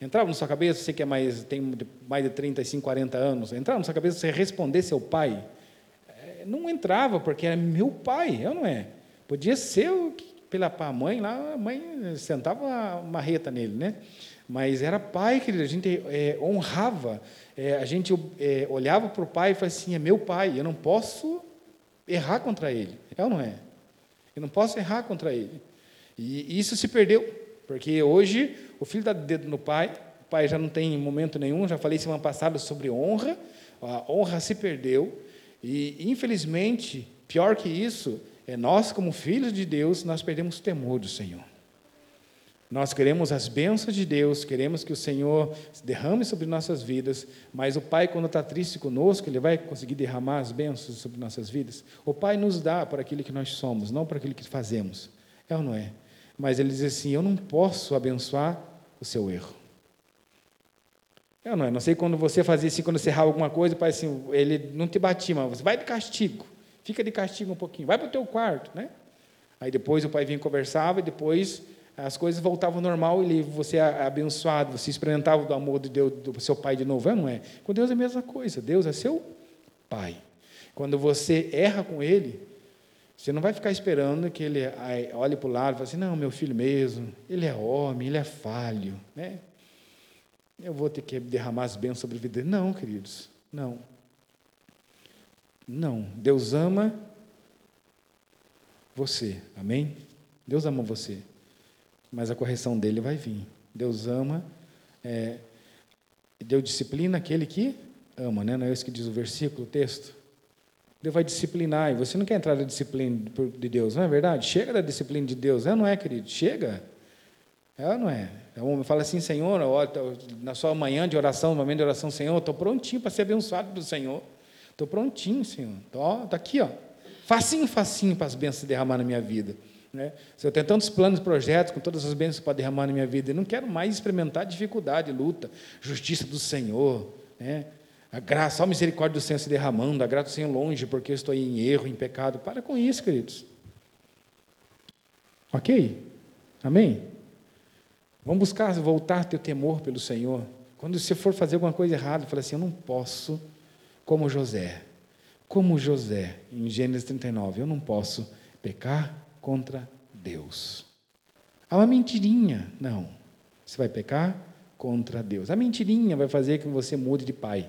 Entrava na sua cabeça, você que é mais, tem mais de 35, 40 anos, entrava na sua cabeça você responder seu pai? É, não entrava, porque era meu pai, eu não é. Podia ser o que pela mãe lá, a mãe sentava uma marreta nele, né? Mas era pai, querido, a gente é, honrava, é, a gente é, olhava para o pai e falava assim: é meu pai, eu não posso errar contra ele. É ou não é? Eu não posso errar contra ele. E isso se perdeu, porque hoje o filho dá dedo no pai, o pai já não tem momento nenhum, já falei semana passada sobre honra, a honra se perdeu, e infelizmente, pior que isso, é nós, como filhos de Deus, nós perdemos o temor do Senhor. Nós queremos as bênçãos de Deus, queremos que o Senhor derrame sobre nossas vidas, mas o Pai, quando está triste conosco, Ele vai conseguir derramar as bênçãos sobre nossas vidas? O Pai nos dá para aquilo que nós somos, não para aquilo que fazemos. É ou não é? Mas Ele diz assim: Eu não posso abençoar o seu erro. Ou não é? Não sei quando você fazia assim, quando você errava alguma coisa, o Pai assim, Ele não te batia, mas você vai de castigo, fica de castigo um pouquinho, vai para o teu quarto, né? Aí depois o Pai vinha e conversava e depois as coisas voltavam ao normal e você é abençoado, você experimentava do amor de Deus, do seu pai de novo, é, não é? Com Deus é a mesma coisa, Deus é seu pai. Quando você erra com ele, você não vai ficar esperando que ele olhe para o lado e fale assim, não, meu filho mesmo, ele é homem, ele é falho, né? Eu vou ter que derramar as bênçãos sobre a vida dele. Não, queridos, não. Não, Deus ama você, amém? Deus ama você mas a correção dele vai vir. Deus ama, é, Deus disciplina aquele que ama, né? não é isso que diz o versículo, o texto? Deus vai disciplinar, e você não quer entrar na disciplina de Deus, não é verdade? Chega da disciplina de Deus, é não é, querido? Chega. É não é? O homem fala assim, Senhor, na sua manhã de oração, no momento de oração, Senhor, estou prontinho para ser abençoado do Senhor. Estou prontinho, Senhor. Está aqui, ó. Facinho, facinho para as bênçãos derramar na minha vida. Né? Se eu tenho tantos planos e projetos, com todas as bênçãos para derramar na minha vida, eu não quero mais experimentar dificuldade, luta, justiça do Senhor, né? A graça, a misericórdia do Senhor se derramando, a graça do Senhor longe, porque eu estou em erro, em pecado. Para com isso, queridos. Ok? Amém? Vamos buscar voltar a ter temor pelo Senhor. Quando você for fazer alguma coisa errada, fala assim: eu não posso, como José. Como José, em Gênesis 39, eu não posso pecar contra Deus. Há uma mentirinha. Não. Você vai pecar contra Deus. A mentirinha vai fazer que você mude de pai.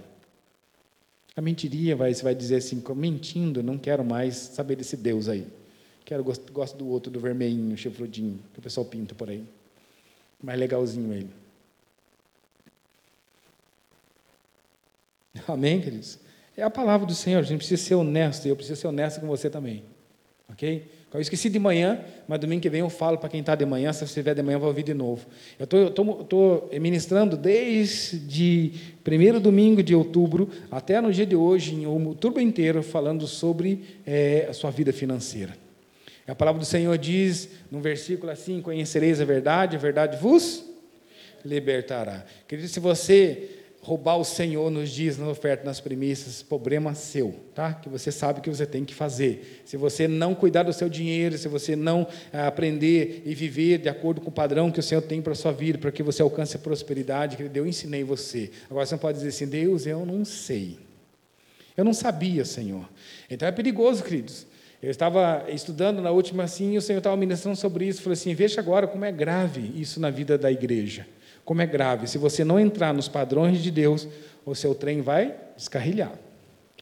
A mentirinha vai, você vai dizer assim, mentindo, não quero mais saber desse Deus aí. Quero, gosto, gosto do outro, do vermelhinho, chifrudinho, que o pessoal pinta por aí. Mais legalzinho ele. <laughs> Amém, queridos? É a palavra do Senhor, a gente precisa ser honesto, e eu preciso ser honesto com você também. Ok? Eu esqueci de manhã, mas domingo que vem eu falo para quem está de manhã, se você estiver de manhã eu vou ouvir de novo. Eu estou ministrando desde primeiro domingo de outubro até no dia de hoje, em outubro inteiro, falando sobre é, a sua vida financeira. A palavra do Senhor diz, no versículo assim, conhecereis a verdade, a verdade vos libertará. Querido, se você roubar o Senhor nos dias, na oferta, nas premissas, problema seu, tá? Que você sabe que você tem que fazer. Se você não cuidar do seu dinheiro, se você não ah, aprender e viver de acordo com o padrão que o Senhor tem para a sua vida, para que você alcance a prosperidade que eu ensinei você. Agora você não pode dizer assim, Deus, eu não sei. Eu não sabia, Senhor. Então é perigoso, queridos. Eu estava estudando na última assim, e o Senhor estava ministrando sobre isso. Falei assim: veja agora como é grave isso na vida da igreja como é grave. Se você não entrar nos padrões de Deus, o seu trem vai descarrilhar.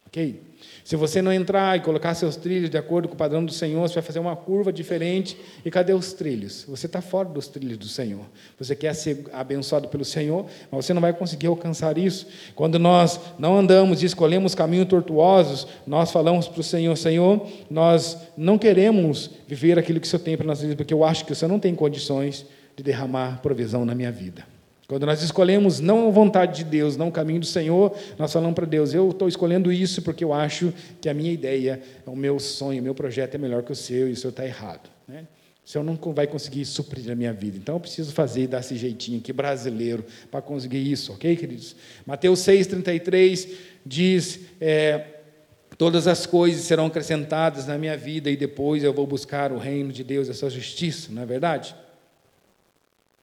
Ok? Se você não entrar e colocar seus trilhos de acordo com o padrão do Senhor, você vai fazer uma curva diferente. E cadê os trilhos? Você está fora dos trilhos do Senhor. Você quer ser abençoado pelo Senhor, mas você não vai conseguir alcançar isso. Quando nós não andamos e escolhemos caminhos tortuosos, nós falamos para o Senhor: Senhor, nós não queremos viver aquilo que o Senhor tem para nós, porque eu acho que o Senhor não tem condições de derramar provisão na minha vida. Quando nós escolhemos não a vontade de Deus, não o caminho do Senhor, nós falamos para Deus: eu estou escolhendo isso porque eu acho que a minha ideia, o meu sonho, o meu projeto é melhor que o seu e o seu está errado. Né? O Senhor não vai conseguir suprir a minha vida. Então eu preciso fazer e dar esse jeitinho aqui brasileiro para conseguir isso, ok, queridos? Mateus 6,33 diz. É, Todas as coisas serão acrescentadas na minha vida e depois eu vou buscar o reino de Deus e a sua justiça, não é verdade?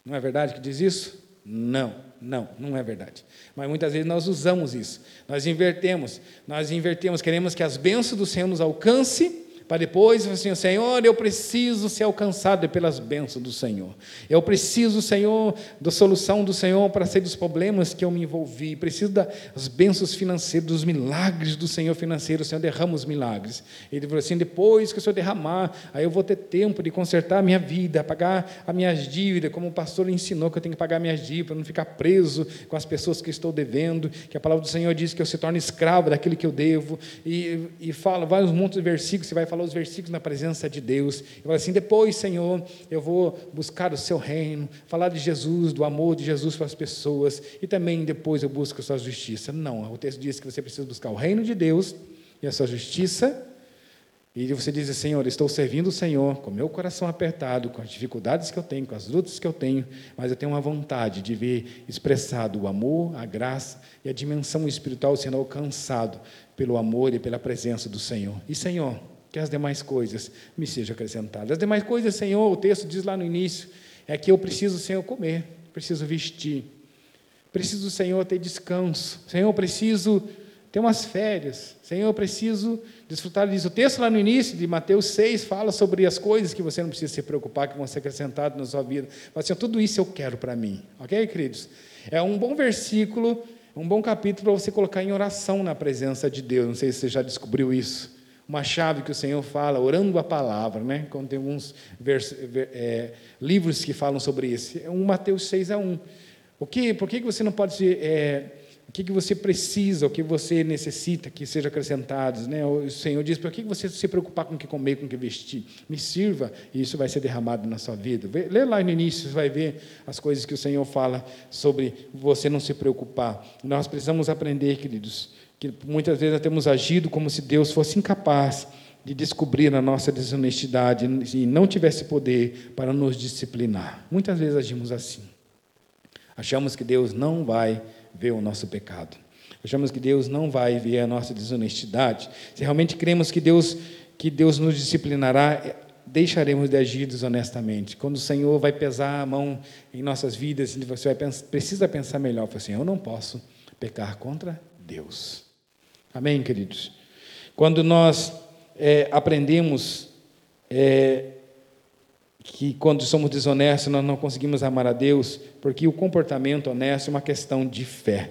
Não é verdade que diz isso? Não, não, não é verdade. Mas muitas vezes nós usamos isso. Nós invertemos, nós invertemos, queremos que as bênçãos do Senhor nos alcance, para depois assim, Senhor, eu preciso ser alcançado pelas bênçãos do Senhor. Eu preciso, Senhor, da solução do Senhor para sair dos problemas que eu me envolvi. Preciso das bênçãos financeiras, dos milagres do Senhor financeiro. O Senhor derrama os milagres. Ele falou assim: depois que o Senhor derramar, aí eu vou ter tempo de consertar a minha vida, pagar as minhas dívidas, como o pastor ensinou que eu tenho que pagar minhas dívidas, para não ficar preso com as pessoas que estou devendo. Que a palavra do Senhor diz que eu se torno escravo daquele que eu devo. E, e fala vários montes de versículos, você vai falar os versículos na presença de Deus. E fala assim: depois, Senhor, eu vou buscar o seu reino, falar de Jesus, do amor de Jesus para as pessoas, e também depois eu busco a sua justiça. Não, o texto diz que você precisa buscar o reino de Deus e a sua justiça. E você diz, Senhor, estou servindo o Senhor com meu coração apertado, com as dificuldades que eu tenho, com as lutas que eu tenho, mas eu tenho uma vontade de ver expressado o amor, a graça e a dimensão espiritual sendo alcançado pelo amor e pela presença do Senhor. E, Senhor, que as demais coisas me sejam acrescentadas. As demais coisas, Senhor, o texto diz lá no início, é que eu preciso, Senhor, comer, preciso vestir, preciso, Senhor, ter descanso, Senhor, preciso ter umas férias, Senhor, preciso desfrutar disso. O texto lá no início de Mateus 6 fala sobre as coisas que você não precisa se preocupar, que vão ser acrescentadas na sua vida. Mas, Senhor, tudo isso eu quero para mim, ok, queridos? É um bom versículo, um bom capítulo para você colocar em oração na presença de Deus. Não sei se você já descobriu isso uma chave que o Senhor fala, orando a palavra, né? Quando tem alguns é, livros que falam sobre isso. Um Mateus 6 a 1. O que, por que você não pode é, o que, que você precisa, o que você necessita que seja acrescentado? Né? O Senhor diz: por que você se preocupar com o que comer, com o que vestir? Me sirva e isso vai ser derramado na sua vida. Lê lá no início, você vai ver as coisas que o Senhor fala sobre você não se preocupar. Nós precisamos aprender, queridos, que muitas vezes nós temos agido como se Deus fosse incapaz de descobrir a nossa desonestidade e não tivesse poder para nos disciplinar. Muitas vezes agimos assim. Achamos que Deus não vai ver o nosso pecado. Achamos que Deus não vai ver a nossa desonestidade. Se realmente cremos que Deus que Deus nos disciplinará, deixaremos de agir desonestamente. Quando o Senhor vai pesar a mão em nossas vidas, você vai precisa pensar melhor, assim, eu não posso pecar contra Deus. Amém, queridos? Quando nós é, aprendemos é, que quando somos desonestos nós não conseguimos amar a Deus, porque o comportamento honesto é uma questão de fé,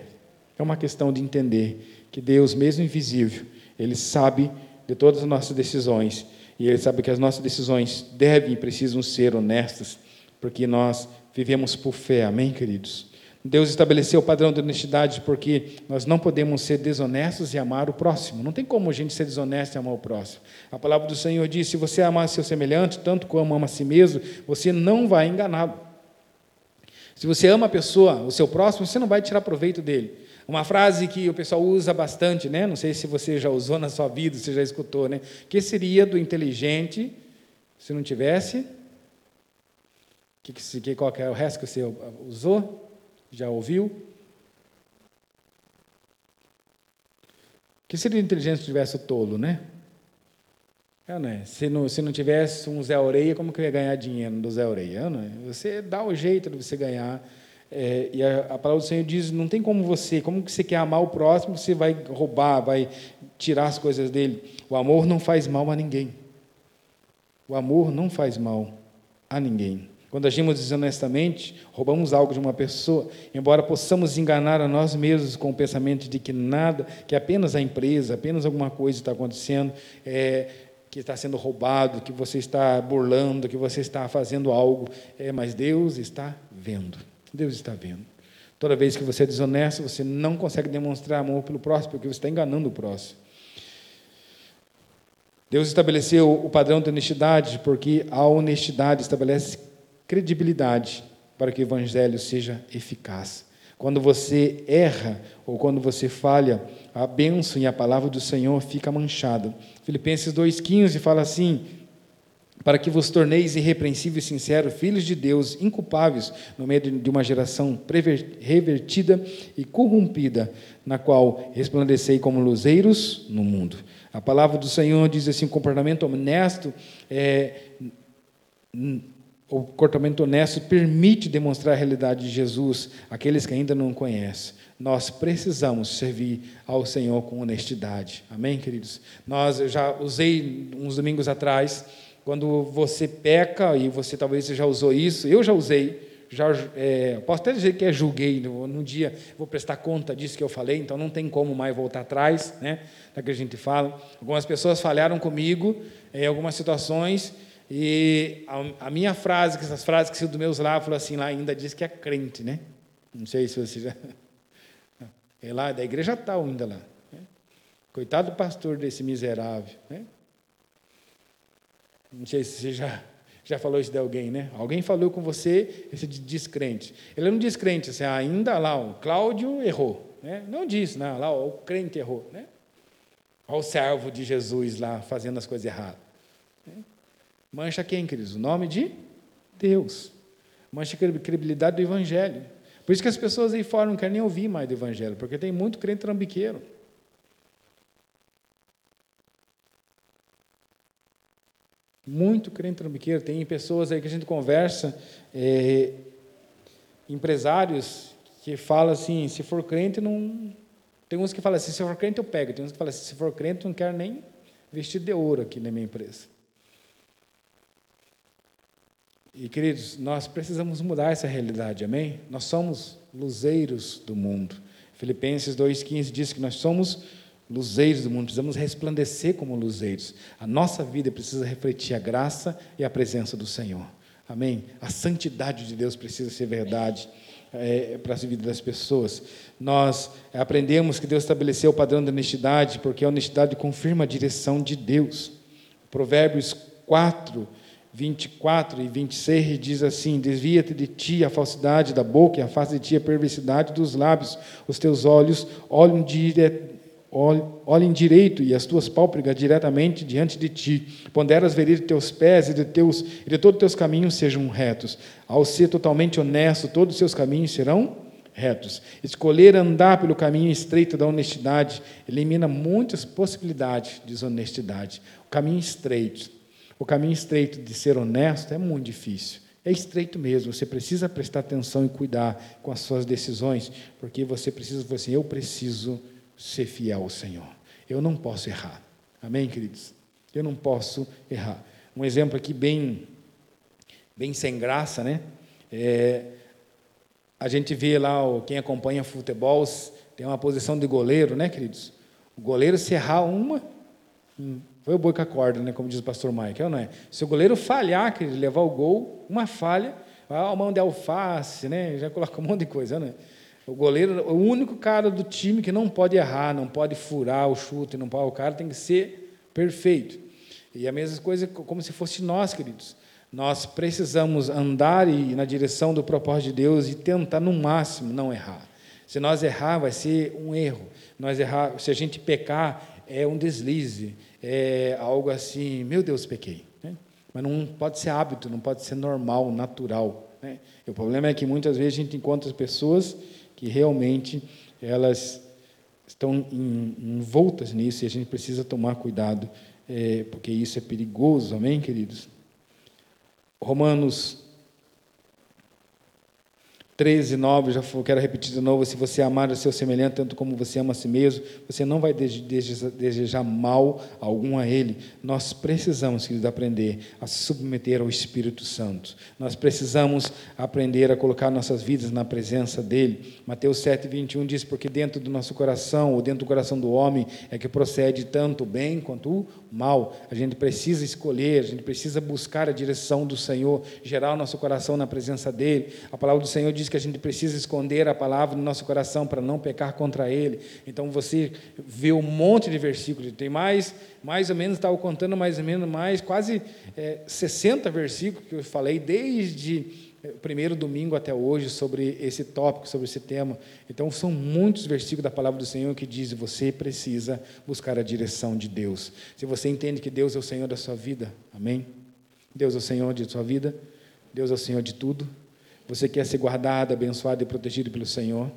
é uma questão de entender que Deus, mesmo invisível, Ele sabe de todas as nossas decisões e Ele sabe que as nossas decisões devem e precisam ser honestas, porque nós vivemos por fé, amém, queridos? Deus estabeleceu o padrão de honestidade porque nós não podemos ser desonestos e amar o próximo. Não tem como a gente ser desonesto e amar o próximo. A palavra do Senhor diz: se você amar seu semelhante, tanto como ama a si mesmo, você não vai enganá-lo. Se você ama a pessoa, o seu próximo, você não vai tirar proveito dele. Uma frase que o pessoal usa bastante, né? não sei se você já usou na sua vida, se já escutou, né? que seria do inteligente se não tivesse. Que, que, qual que é o resto que você usou? Já ouviu? Que seria inteligente se tivesse o tolo, né? É, né? Se, não, se não tivesse um Zé Oreia, como que eu ia ganhar dinheiro do Zé Oreia? É? Você dá o jeito de você ganhar. É, e a, a, palavra do Senhor diz: não tem como você, como que você quer amar o próximo, você vai roubar, vai tirar as coisas dele. O amor não faz mal a ninguém. O amor não faz mal a ninguém. Quando agimos desonestamente, roubamos algo de uma pessoa, embora possamos enganar a nós mesmos com o pensamento de que nada, que apenas a empresa, apenas alguma coisa está acontecendo, é, que está sendo roubado, que você está burlando, que você está fazendo algo, é, mas Deus está vendo. Deus está vendo. Toda vez que você é desonesto, você não consegue demonstrar amor pelo próximo, porque você está enganando o próximo. Deus estabeleceu o padrão de honestidade, porque a honestidade estabelece credibilidade para que o evangelho seja eficaz. Quando você erra ou quando você falha, a bênção e a palavra do Senhor fica manchada. Filipenses 2,15 fala assim: para que vos torneis irrepreensíveis e sinceros, filhos de Deus, inculpáveis, no meio de uma geração revertida e corrompida, na qual resplandecei como luzeiros no mundo. A palavra do Senhor diz assim: comportamento honesto é o comportamento honesto permite demonstrar a realidade de Jesus àqueles que ainda não conhecem. Nós precisamos servir ao Senhor com honestidade. Amém, queridos? Nós, eu já usei uns domingos atrás, quando você peca, e você talvez já usou isso, eu já usei, já é, posso até dizer que é julguei, no, no, dia vou prestar conta disso que eu falei, então não tem como mais voltar atrás, né, da que a gente fala. Algumas pessoas falharam comigo em algumas situações, e a, a, minha frase, que essas frases que saiu dos meus lábios, falou assim, lá ainda diz que é crente, né? Não sei se você já. <laughs> É lá, da igreja tal ainda lá. Né? Coitado do pastor desse miserável. Né? Não sei se você já, já falou isso de alguém, né? Alguém falou com você, esse descrente. Ele não diz crente, assim, ainda lá, o Cláudio errou. Né? Não diz, não, lá o crente errou. Né? Olha o servo de Jesus lá fazendo as coisas erradas. Mancha quem, queridos? O nome de Deus. Mancha a credibilidade do Evangelho. Por isso que as pessoas aí fora não querem nem ouvir mais do Evangelho, porque tem muito crente trambiqueiro. Muito crente trambiqueiro. Tem pessoas aí que a gente conversa, é, empresários, que falam assim: se for crente, não. Tem uns que falam assim: se for crente, eu pego. Tem uns que falam assim: se for crente, não quero nem vestido de ouro aqui na minha empresa. E, queridos, nós precisamos mudar essa realidade, amém? Nós somos luzeiros do mundo. Filipenses 2,15 diz que nós somos luzeiros do mundo, precisamos resplandecer como luzeiros. A nossa vida precisa refletir a graça e a presença do Senhor. Amém? A santidade de Deus precisa ser verdade é, para a vida das pessoas. Nós aprendemos que Deus estabeleceu o padrão da honestidade, porque a honestidade confirma a direção de Deus. Provérbios 4, 24 e 26 diz assim: Desvia-te de ti a falsidade da boca, e afasta de ti a perversidade dos lábios. Os teus olhos olhem, dire... olhem direito, e as tuas pálpebras diretamente diante de ti. Pondera as veredas de teus pés, e de, teus... e de todos os teus caminhos sejam retos. Ao ser totalmente honesto, todos os seus caminhos serão retos. Escolher andar pelo caminho estreito da honestidade elimina muitas possibilidades de desonestidade. O caminho estreito o caminho estreito de ser honesto é muito difícil. É estreito mesmo, você precisa prestar atenção e cuidar com as suas decisões, porque você precisa assim: eu preciso ser fiel ao Senhor. Eu não posso errar. Amém, queridos? Eu não posso errar. Um exemplo aqui bem, bem sem graça, né? É, a gente vê lá, quem acompanha futebol, tem uma posição de goleiro, né, queridos? O goleiro se errar uma, foi o boi com a corda, né, como diz o pastor Mike, é ou não é? Se o goleiro falhar, que ele levar o gol, uma falha, a mão de alface, né, já coloca um monte de coisa, né? O goleiro, o único cara do time que não pode errar, não pode furar o chute, não pode, o cara tem que ser perfeito. E a mesma coisa como se fosse nós, queridos. Nós precisamos andar na direção do propósito de Deus e tentar no máximo não errar. Se nós errar, vai ser um erro. Nós errar, se a gente pecar, é um deslize é algo assim, meu Deus, pequei. Né? Mas não pode ser hábito, não pode ser normal, natural. Né? o problema é que muitas vezes a gente encontra pessoas que realmente elas estão envoltas nisso e a gente precisa tomar cuidado, é, porque isso é perigoso, amém, queridos? Romanos 13, 9, já quero repetir de novo: se você amar o seu semelhante tanto como você ama a si mesmo, você não vai desejar mal algum a ele. Nós precisamos, queridos, aprender a se submeter ao Espírito Santo. Nós precisamos aprender a colocar nossas vidas na presença dele. Mateus 7, 21 diz: Porque dentro do nosso coração, ou dentro do coração do homem, é que procede tanto o bem quanto o mal. A gente precisa escolher, a gente precisa buscar a direção do Senhor, gerar o nosso coração na presença dele. A palavra do Senhor diz que a gente precisa esconder a palavra no nosso coração para não pecar contra ele. Então você vê um monte de versículos, tem mais, mais ou menos, estava contando mais ou menos, mais, quase é, 60 versículos que eu falei desde primeiro domingo até hoje sobre esse tópico, sobre esse tema. Então são muitos versículos da palavra do Senhor que dizem você precisa buscar a direção de Deus. Se você entende que Deus é o Senhor da sua vida, amém? Deus é o Senhor de sua vida, Deus é o Senhor de tudo. Você quer ser guardado, abençoado e protegido pelo Senhor?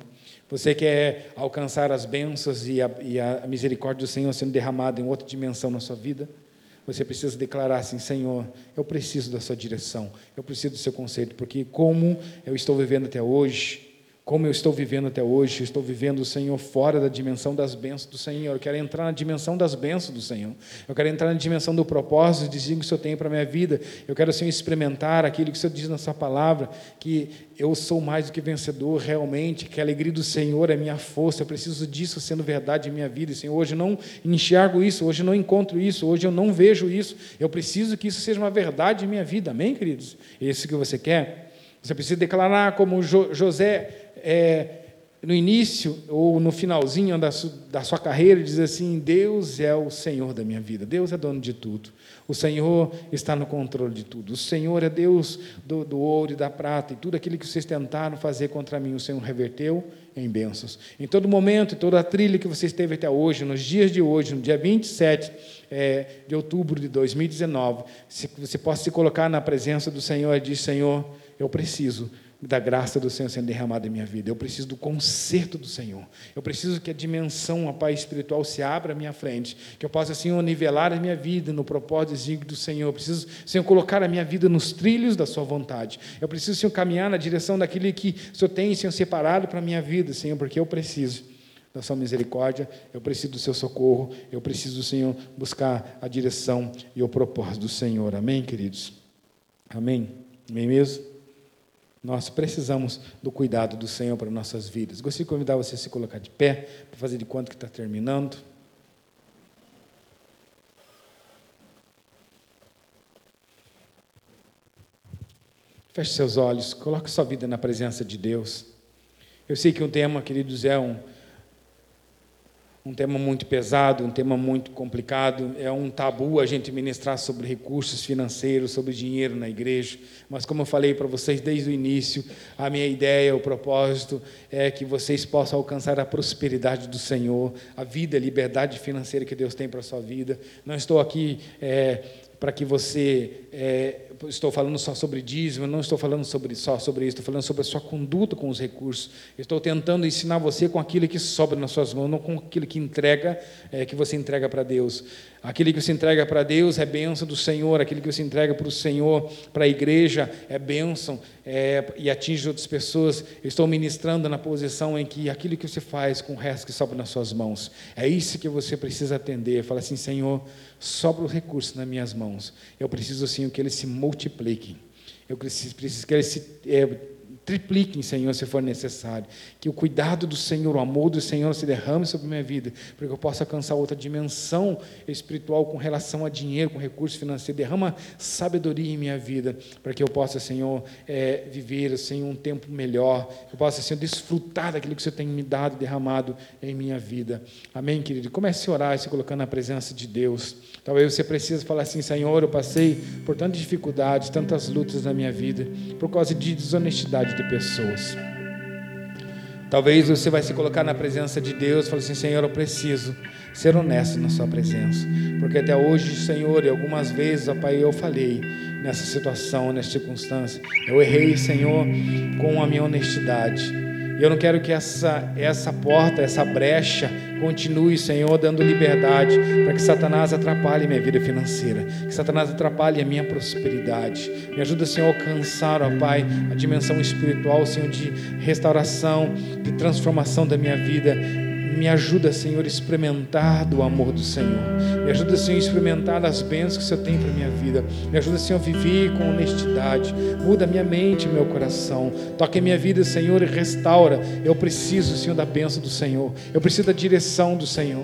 Você quer alcançar as bênçãos e a, e a misericórdia do Senhor sendo derramada em outra dimensão na sua vida? Você precisa declarar assim: Senhor, eu preciso da Sua direção, eu preciso do Seu conceito, porque como eu estou vivendo até hoje, como eu estou vivendo até hoje, estou vivendo o Senhor fora da dimensão das bênçãos do Senhor. Eu quero entrar na dimensão das bênçãos do Senhor. Eu quero entrar na dimensão do propósito, do desígnio que o Senhor tem para a minha vida. Eu quero, Senhor, experimentar aquilo que o Senhor diz na Sua palavra, que eu sou mais do que vencedor realmente, que a alegria do Senhor é minha força. Eu preciso disso sendo verdade em minha vida. Senhor, hoje eu não enxergo isso, hoje eu não encontro isso, hoje eu não vejo isso. Eu preciso que isso seja uma verdade em minha vida. Amém, queridos? Esse que você quer? Você precisa declarar como José é, no início ou no finalzinho da, su, da sua carreira, diz assim: Deus é o Senhor da minha vida, Deus é dono de tudo, o Senhor está no controle de tudo, o Senhor é Deus do, do ouro e da prata, e tudo aquilo que vocês tentaram fazer contra mim, o Senhor reverteu em bênçãos. Em todo momento, em toda a trilha que você esteve até hoje, nos dias de hoje, no dia 27 é, de outubro de 2019, se você possa se colocar na presença do Senhor e dizer: Senhor, eu preciso da graça do Senhor sendo derramada em minha vida. Eu preciso do conserto do Senhor. Eu preciso que a dimensão, a paz espiritual se abra à minha frente, que eu possa, Senhor, nivelar a minha vida no propósito do Senhor. Eu preciso, Senhor, colocar a minha vida nos trilhos da Sua vontade. Eu preciso, Senhor, caminhar na direção daquilo que o Senhor tem, Senhor, separado para a minha vida, Senhor, porque eu preciso da Sua misericórdia, eu preciso do Seu socorro, eu preciso, Senhor, buscar a direção e o propósito do Senhor. Amém, queridos? Amém? Amém mesmo? Nós precisamos do cuidado do Senhor para nossas vidas. Gostaria de convidar você a se colocar de pé, para fazer de conta que está terminando. Feche seus olhos, coloque sua vida na presença de Deus. Eu sei que um tema, queridos, é um, um tema muito pesado, um tema muito complicado. É um tabu a gente ministrar sobre recursos financeiros, sobre dinheiro na igreja. Mas, como eu falei para vocês desde o início, a minha ideia, o propósito é que vocês possam alcançar a prosperidade do Senhor, a vida, a liberdade financeira que Deus tem para a sua vida. Não estou aqui. É, para que você é, estou falando só sobre dízimo, não estou falando sobre, só sobre isso, estou falando sobre a sua conduta com os recursos. Estou tentando ensinar você com aquilo que sobra nas suas mãos, não com aquilo que entrega, é, que você entrega para Deus. Aquilo que você entrega para Deus é bênção do Senhor, aquilo que você entrega para o Senhor, para a igreja, é bênção é, e atinge outras pessoas. Eu estou ministrando na posição em que aquilo que você faz com o resto que sobra nas suas mãos, é isso que você precisa atender. Fala assim, Senhor, sobra os recursos nas minhas mãos. Eu preciso, assim, que eles se multipliquem. Eu preciso, preciso que eles se. É, tripliquem, Senhor, se for necessário. Que o cuidado do Senhor, o amor do Senhor se derrame sobre a minha vida, para que eu possa alcançar outra dimensão espiritual com relação a dinheiro, com recursos financeiros. Derrama sabedoria em minha vida, para que eu possa, Senhor, é, viver, Senhor, um tempo melhor. Eu possa, Senhor, desfrutar daquilo que o Senhor tem me dado, derramado em minha vida. Amém, querido? Comece a orar e se colocando na presença de Deus. Talvez você precise falar assim, Senhor, eu passei por tantas dificuldades, tantas lutas na minha vida, por causa de desonestidade de pessoas. Talvez você vai se colocar na presença de Deus e falar assim, Senhor, eu preciso ser honesto na sua presença. Porque até hoje, Senhor, e algumas vezes, ó Pai, eu falei nessa situação, nessa circunstância. Eu errei, Senhor, com a minha honestidade. E eu não quero que essa, essa porta, essa brecha continue, Senhor, dando liberdade para que Satanás atrapalhe minha vida financeira, que Satanás atrapalhe a minha prosperidade. Me ajuda, Senhor, a alcançar, ó Pai, a dimensão espiritual, Senhor, de restauração, de transformação da minha vida me ajuda, Senhor, a experimentar do amor do Senhor. Me ajuda, Senhor, a experimentar das bênçãos que o Senhor tem para a minha vida. Me ajuda, Senhor, a viver com honestidade. Muda minha mente meu coração. Toca em minha vida, Senhor, e restaura. Eu preciso, Senhor, da bênção do Senhor. Eu preciso da direção do Senhor.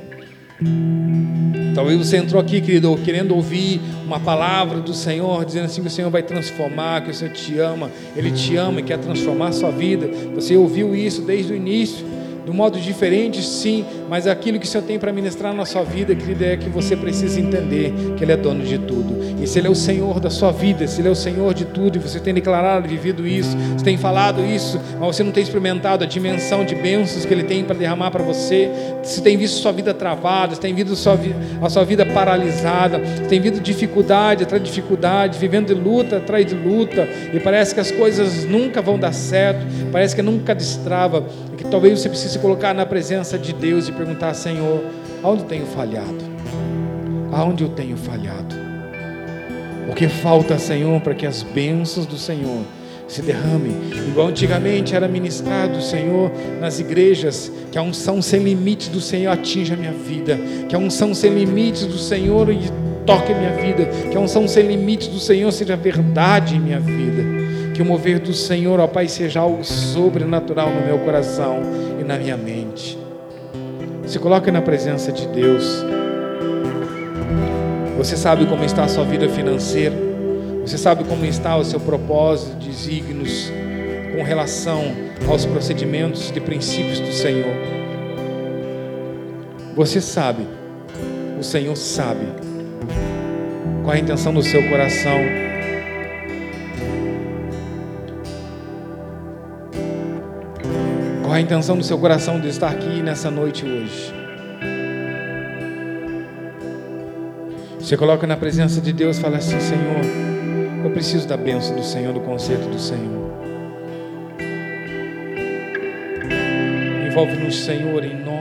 Talvez você entrou aqui, querido, querendo ouvir uma palavra do Senhor, dizendo assim que o Senhor vai transformar, que o Senhor te ama, Ele te ama e quer transformar a sua vida. Você ouviu isso desde o início de um modo diferente, sim, mas aquilo que o Senhor tem para ministrar na sua vida, querida, é que você precisa entender que Ele é dono de tudo. E se Ele é o Senhor da sua vida, se Ele é o Senhor de tudo, e você tem declarado, vivido isso, você tem falado isso, mas você não tem experimentado a dimensão de bênçãos que Ele tem para derramar para você, se tem visto sua vida travada, se tem visto sua, a sua vida paralisada, se tem visto dificuldade atrás de dificuldade, vivendo de luta atrás de luta, e parece que as coisas nunca vão dar certo, parece que nunca destrava, e que talvez você precise se colocar na presença de Deus e perguntar: Senhor, aonde tenho falhado? Aonde eu tenho falhado? O que falta, Senhor, para que as bênçãos do Senhor se derrame, igual antigamente era ministrado, Senhor, nas igrejas, que a unção sem limites do Senhor atinja a minha vida, que a unção sem limites do Senhor toque a minha vida, que a unção sem limites do Senhor seja verdade em minha vida, que o mover do Senhor, ó Pai, seja algo sobrenatural no meu coração e na minha mente. Se coloque na presença de Deus. Você sabe como está a sua vida financeira. Você sabe como está o seu propósito, desígnios com relação aos procedimentos de princípios do Senhor. Você sabe, o Senhor sabe qual é a intenção do seu coração. A intenção do seu coração de estar aqui nessa noite hoje? Você coloca na presença de Deus e fala assim: Senhor, eu preciso da bênção do Senhor, do conserto do Senhor. Envolve-nos, Senhor, em nome